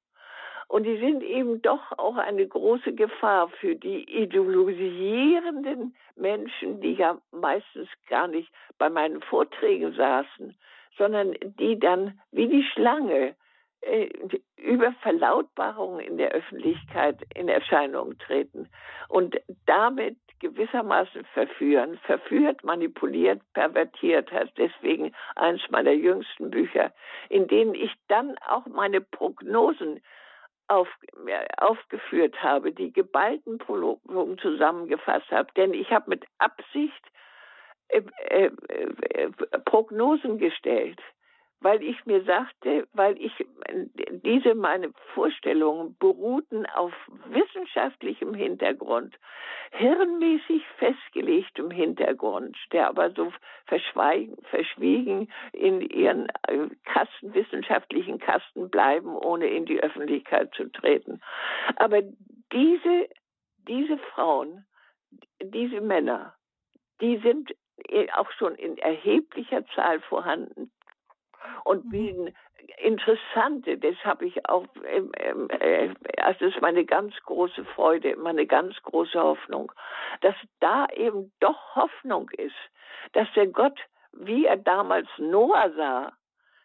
Und die sind eben doch auch eine große Gefahr für die ideologisierenden Menschen, die ja meistens gar nicht bei meinen Vorträgen saßen, sondern die dann wie die Schlange äh, über Verlautbarungen in der Öffentlichkeit in Erscheinung treten. Und damit gewissermaßen verführen, verführt, manipuliert, pervertiert hat. Deswegen eins meiner jüngsten Bücher, in denen ich dann auch meine Prognosen auf, aufgeführt habe, die geballten Prologen zusammengefasst habe. Denn ich habe mit Absicht äh, äh, äh, Prognosen gestellt, weil ich mir sagte, weil ich diese meine Vorstellungen beruhten auf wissenschaftlichem Hintergrund, hirnmäßig festgelegtem Hintergrund, der aber so verschwiegen in ihren äh, Kasten, wissenschaftlichen Kasten bleiben, ohne in die Öffentlichkeit zu treten. Aber diese, diese Frauen, diese Männer, die sind auch schon in erheblicher Zahl vorhanden und mhm. bilden interessante, das habe ich auch, ähm, äh, also das ist meine ganz große Freude, meine ganz große Hoffnung, dass da eben doch Hoffnung ist, dass der Gott, wie er damals Noah sah,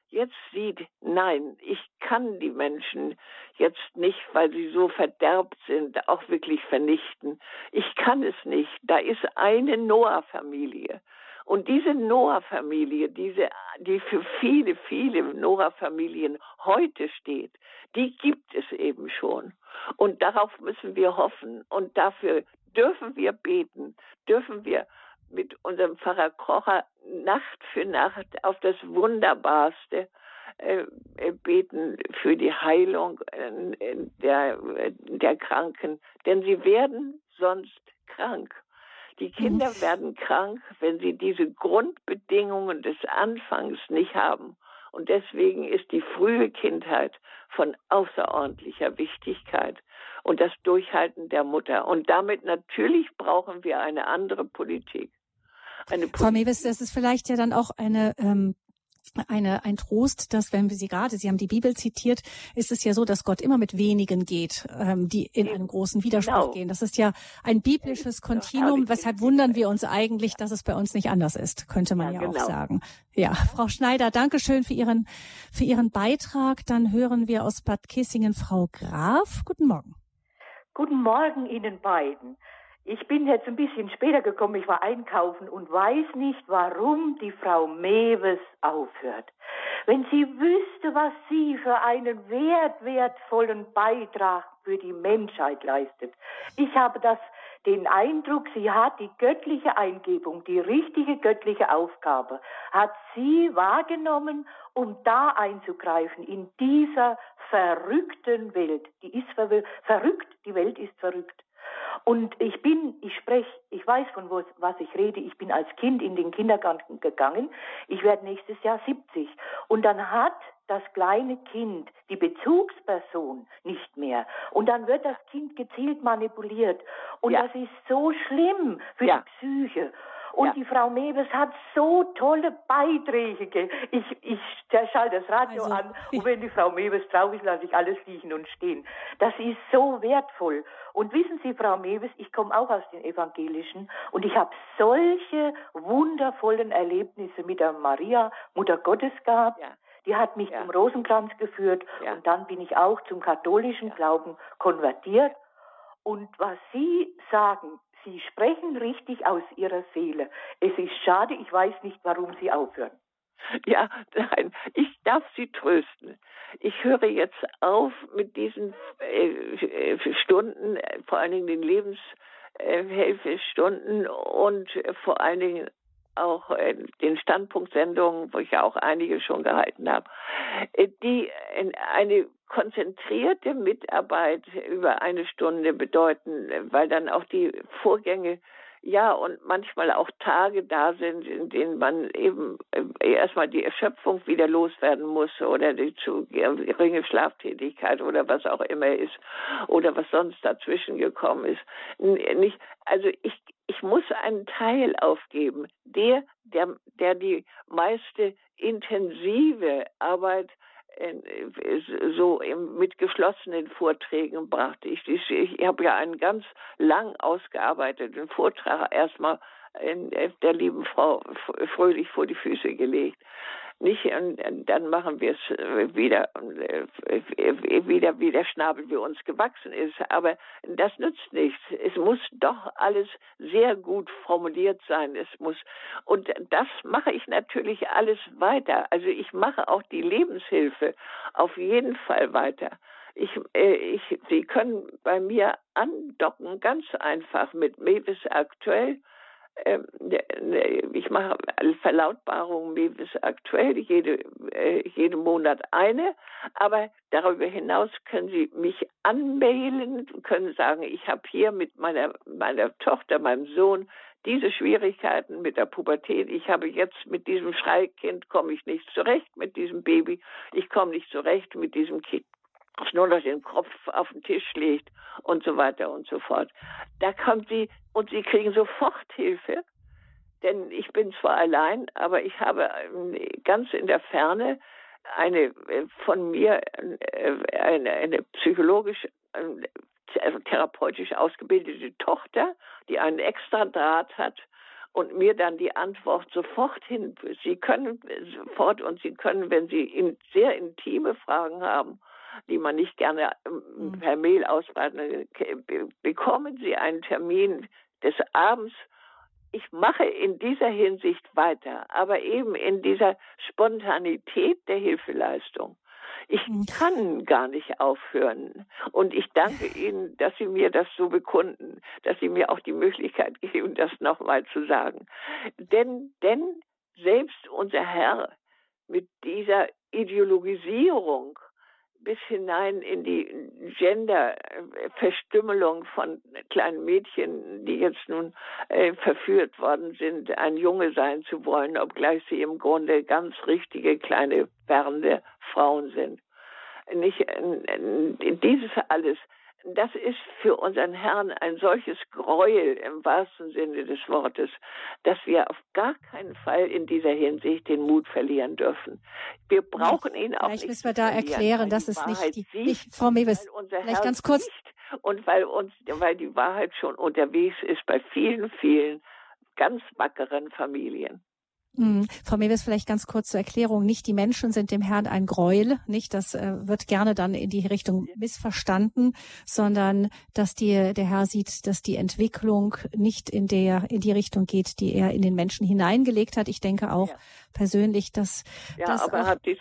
jetzt sieht, nein, ich kann die Menschen jetzt nicht, weil sie so verderbt sind, auch wirklich vernichten. Ich kann es nicht. Da ist eine Noah-Familie. Und diese Noah-Familie, diese, die für viele, viele Noah-Familien heute steht, die gibt es eben schon. Und darauf müssen wir hoffen. Und dafür dürfen wir beten, dürfen wir mit unserem Pfarrer Krocher Nacht für Nacht auf das Wunderbarste äh, äh beten für die Heilung äh, der, der Kranken, denn sie werden sonst krank. Die Kinder werden krank, wenn sie diese Grundbedingungen des Anfangs nicht haben. Und deswegen ist die frühe Kindheit von außerordentlicher Wichtigkeit und das Durchhalten der Mutter. Und damit natürlich brauchen wir eine andere Politik. Eine Frau Mewes, das ist vielleicht ja dann auch eine ähm, eine, ein Trost, dass wenn wir Sie gerade, Sie haben die Bibel zitiert, ist es ja so, dass Gott immer mit wenigen geht, ähm, die in einen großen Widerspruch genau. gehen. Das ist ja ein biblisches Kontinuum. Weshalb wundern wir uns eigentlich, dass es bei uns nicht anders ist, könnte man ja, ja genau. auch sagen. Ja, Frau Schneider, danke schön für Ihren, für Ihren Beitrag. Dann hören wir aus Bad Kissingen Frau Graf. Guten Morgen. Guten Morgen Ihnen beiden. Ich bin jetzt ein bisschen später gekommen, ich war einkaufen und weiß nicht, warum die Frau Mewes aufhört. Wenn sie wüsste, was sie für einen wert, wertvollen Beitrag für die Menschheit leistet. Ich habe das, den Eindruck, sie hat die göttliche Eingebung, die richtige göttliche Aufgabe, hat sie wahrgenommen, um da einzugreifen in dieser verrückten Welt. Die ist verrückt, die Welt ist verrückt. Und ich bin, ich spreche, ich weiß von was, was ich rede. Ich bin als Kind in den Kindergarten gegangen. Ich werde nächstes Jahr 70. Und dann hat das kleine Kind die Bezugsperson nicht mehr. Und dann wird das Kind gezielt manipuliert. Und ja. das ist so schlimm für ja. die Psyche. Und ja. die Frau Mewes hat so tolle Beiträge. Ich, ich schalte das Radio also, an und wenn die Frau Mewes drauf ist, lasse ich alles liegen und stehen. Das ist so wertvoll. Und wissen Sie, Frau Mewes, ich komme auch aus den Evangelischen und ich habe solche wundervollen Erlebnisse mit der Maria, Mutter Gottes gehabt. Ja. Die hat mich ja. zum Rosenkranz geführt ja. und dann bin ich auch zum katholischen Glauben konvertiert. Und was Sie sagen, Sie sprechen richtig aus Ihrer Seele. Es ist schade, ich weiß nicht, warum Sie aufhören. Ja, nein, ich darf Sie trösten. Ich höre jetzt auf mit diesen äh, Stunden, vor allen Dingen den Lebenshilfestunden und vor allen Dingen auch äh, den Standpunktsendungen, wo ich ja auch einige schon gehalten habe, äh, die eine konzentrierte Mitarbeit über eine Stunde bedeuten, weil dann auch die Vorgänge ja, und manchmal auch Tage da sind, in denen man eben äh, erstmal die Erschöpfung wieder loswerden muss oder die zu geringe Schlaftätigkeit oder was auch immer ist oder was sonst dazwischen gekommen ist. Nicht, also ich, ich muss einen Teil aufgeben, der, der, der die meiste intensive Arbeit so mit geschlossenen Vorträgen brachte. Ich, ich, ich habe ja einen ganz lang ausgearbeiteten Vortrag erstmal der lieben Frau Fröhlich vor die Füße gelegt nicht und, dann machen wir es äh, wieder, äh, wieder, wie der Schnabel wie uns gewachsen ist. Aber das nützt nichts. Es muss doch alles sehr gut formuliert sein. Es muss, und das mache ich natürlich alles weiter. Also ich mache auch die Lebenshilfe auf jeden Fall weiter. Ich, äh, ich, Sie können bei mir andocken, ganz einfach mit Mewis aktuell ähm, ich mache Verlautbarungen Mewis aktuell, jede, äh, jeden Monat eine, aber darüber hinaus können Sie mich anmailen, können sagen, ich habe hier mit meiner, meiner Tochter, meinem Sohn diese Schwierigkeiten mit der Pubertät. Ich habe jetzt mit diesem Schreikind komme ich nicht zurecht, mit diesem Baby. Ich komme nicht zurecht mit diesem Kind, nur noch den Kopf auf den Tisch legt und so weiter und so fort. Da kommt sie und sie kriegen sofort Hilfe. Denn ich bin zwar allein, aber ich habe ähm, ganz in der Ferne eine äh, von mir äh, eine, eine psychologisch also therapeutisch ausgebildete Tochter, die einen extra Draht hat und mir dann die Antwort sofort hin. Sie können sofort und Sie können, wenn Sie sehr intime Fragen haben, die man nicht gerne ähm, mhm. per Mail ausbreiten, bekommen Sie einen Termin des Abends. Ich mache in dieser Hinsicht weiter, aber eben in dieser Spontanität der Hilfeleistung. Ich hm. kann gar nicht aufhören. Und ich danke Ihnen, dass Sie mir das so bekunden, dass Sie mir auch die Möglichkeit geben, das nochmal zu sagen. Denn, denn selbst unser Herr mit dieser Ideologisierung bis hinein in die Gender-Verstümmelung von kleinen Mädchen, die jetzt nun äh, verführt worden sind, ein Junge sein zu wollen, obgleich sie im Grunde ganz richtige kleine werdende Frauen sind. Nicht äh, dieses alles das ist für unseren Herrn ein solches Gräuel im wahrsten Sinne des Wortes, dass wir auf gar keinen Fall in dieser Hinsicht den Mut verlieren dürfen. Wir brauchen ihn auch vielleicht nicht. Vielleicht müssen wir da erklären, dass es nicht, die, nicht Frau Mewis, vielleicht ganz kurz. Und weil uns, weil die Wahrheit schon unterwegs ist bei vielen, vielen ganz wackeren Familien. Mhm. Frau Mewes, vielleicht ganz kurz zur Erklärung. Nicht die Menschen sind dem Herrn ein Gräuel, nicht? Das äh, wird gerne dann in die Richtung missverstanden, sondern dass die, der Herr sieht, dass die Entwicklung nicht in der, in die Richtung geht, die er in den Menschen hineingelegt hat. Ich denke auch, ja persönlich, dass ja, das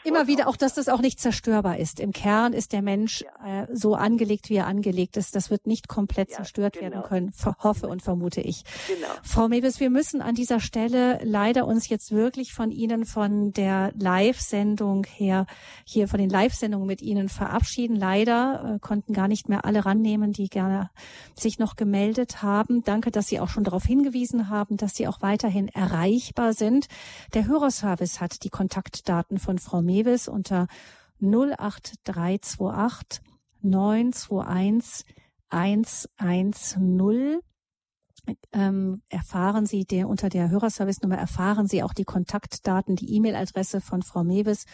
immer wieder auch, dass das auch nicht zerstörbar ist. Im Kern ist der Mensch ja. äh, so angelegt, wie er angelegt ist. Das wird nicht komplett ja, zerstört genau. werden können, hoffe und vermute ich. Genau. Frau Mewes, wir müssen an dieser Stelle leider uns jetzt wirklich von Ihnen von der Live-Sendung her, hier von den Live-Sendungen mit Ihnen verabschieden. Leider äh, konnten gar nicht mehr alle rannehmen, die gerne sich noch gemeldet haben. Danke, dass Sie auch schon darauf hingewiesen haben, dass Sie auch weiterhin erreichbar sind. Der Hörerservice Service hat die Kontaktdaten von Frau Mewes unter 08328 921 110 ähm, erfahren Sie der, unter der Hörerservice-Nummer erfahren Sie auch die Kontaktdaten, die E-Mail-Adresse von Frau Mewes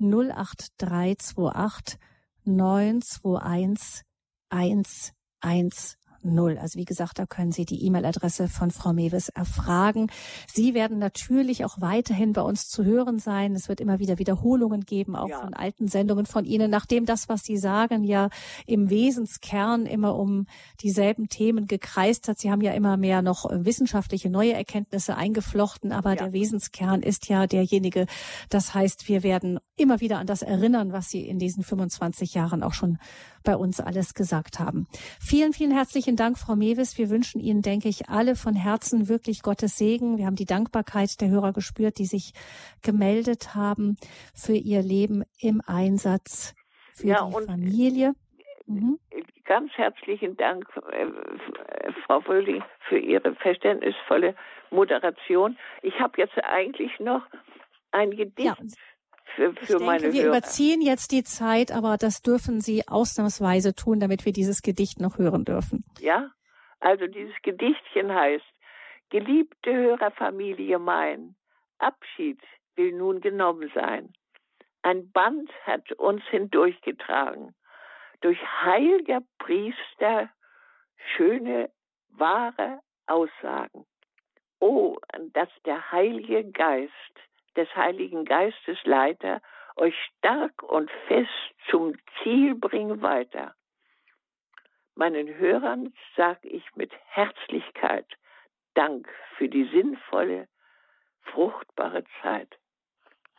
08328 921 110 null. Also wie gesagt, da können Sie die E-Mail-Adresse von Frau Mewes erfragen. Sie werden natürlich auch weiterhin bei uns zu hören sein. Es wird immer wieder Wiederholungen geben, auch ja. von alten Sendungen von Ihnen, nachdem das, was Sie sagen, ja im Wesenskern immer um dieselben Themen gekreist hat. Sie haben ja immer mehr noch wissenschaftliche neue Erkenntnisse eingeflochten, aber ja. der Wesenskern ist ja derjenige. Das heißt, wir werden immer wieder an das erinnern, was Sie in diesen 25 Jahren auch schon bei uns alles gesagt haben. Vielen, vielen herzlichen Dank, Frau Mewis. Wir wünschen Ihnen, denke ich, alle von Herzen wirklich Gottes Segen. Wir haben die Dankbarkeit der Hörer gespürt, die sich gemeldet haben für ihr Leben im Einsatz für ja, die Familie. Mhm. Ganz herzlichen Dank, äh, Frau Fröhling, für Ihre verständnisvolle Moderation. Ich habe jetzt eigentlich noch ein Gedicht. Ja für, für ich denke, meine wir Hörer. überziehen jetzt die Zeit, aber das dürfen Sie ausnahmsweise tun, damit wir dieses Gedicht noch hören dürfen. Ja, also dieses Gedichtchen heißt, geliebte Hörerfamilie mein, Abschied will nun genommen sein. Ein Band hat uns hindurchgetragen, durch heiliger Priester schöne, wahre Aussagen. Oh, dass der Heilige Geist des Heiligen Geistes Leiter, euch stark und fest zum Ziel bringen weiter. Meinen Hörern sage ich mit Herzlichkeit Dank für die sinnvolle, fruchtbare Zeit.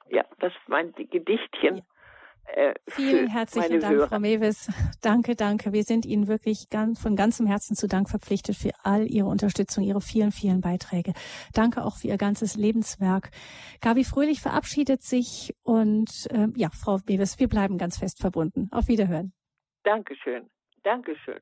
Ja, das ist mein Gedichtchen. Äh, Vielen herzlichen Dank, Hörer. Frau Mewes. Danke, danke. Wir sind Ihnen wirklich ganz, von ganzem Herzen zu Dank verpflichtet für all Ihre Unterstützung, Ihre vielen, vielen Beiträge. Danke auch für Ihr ganzes Lebenswerk. Gabi Fröhlich verabschiedet sich und äh, ja, Frau Mewes, wir bleiben ganz fest verbunden. Auf Wiederhören. Dankeschön. Dankeschön.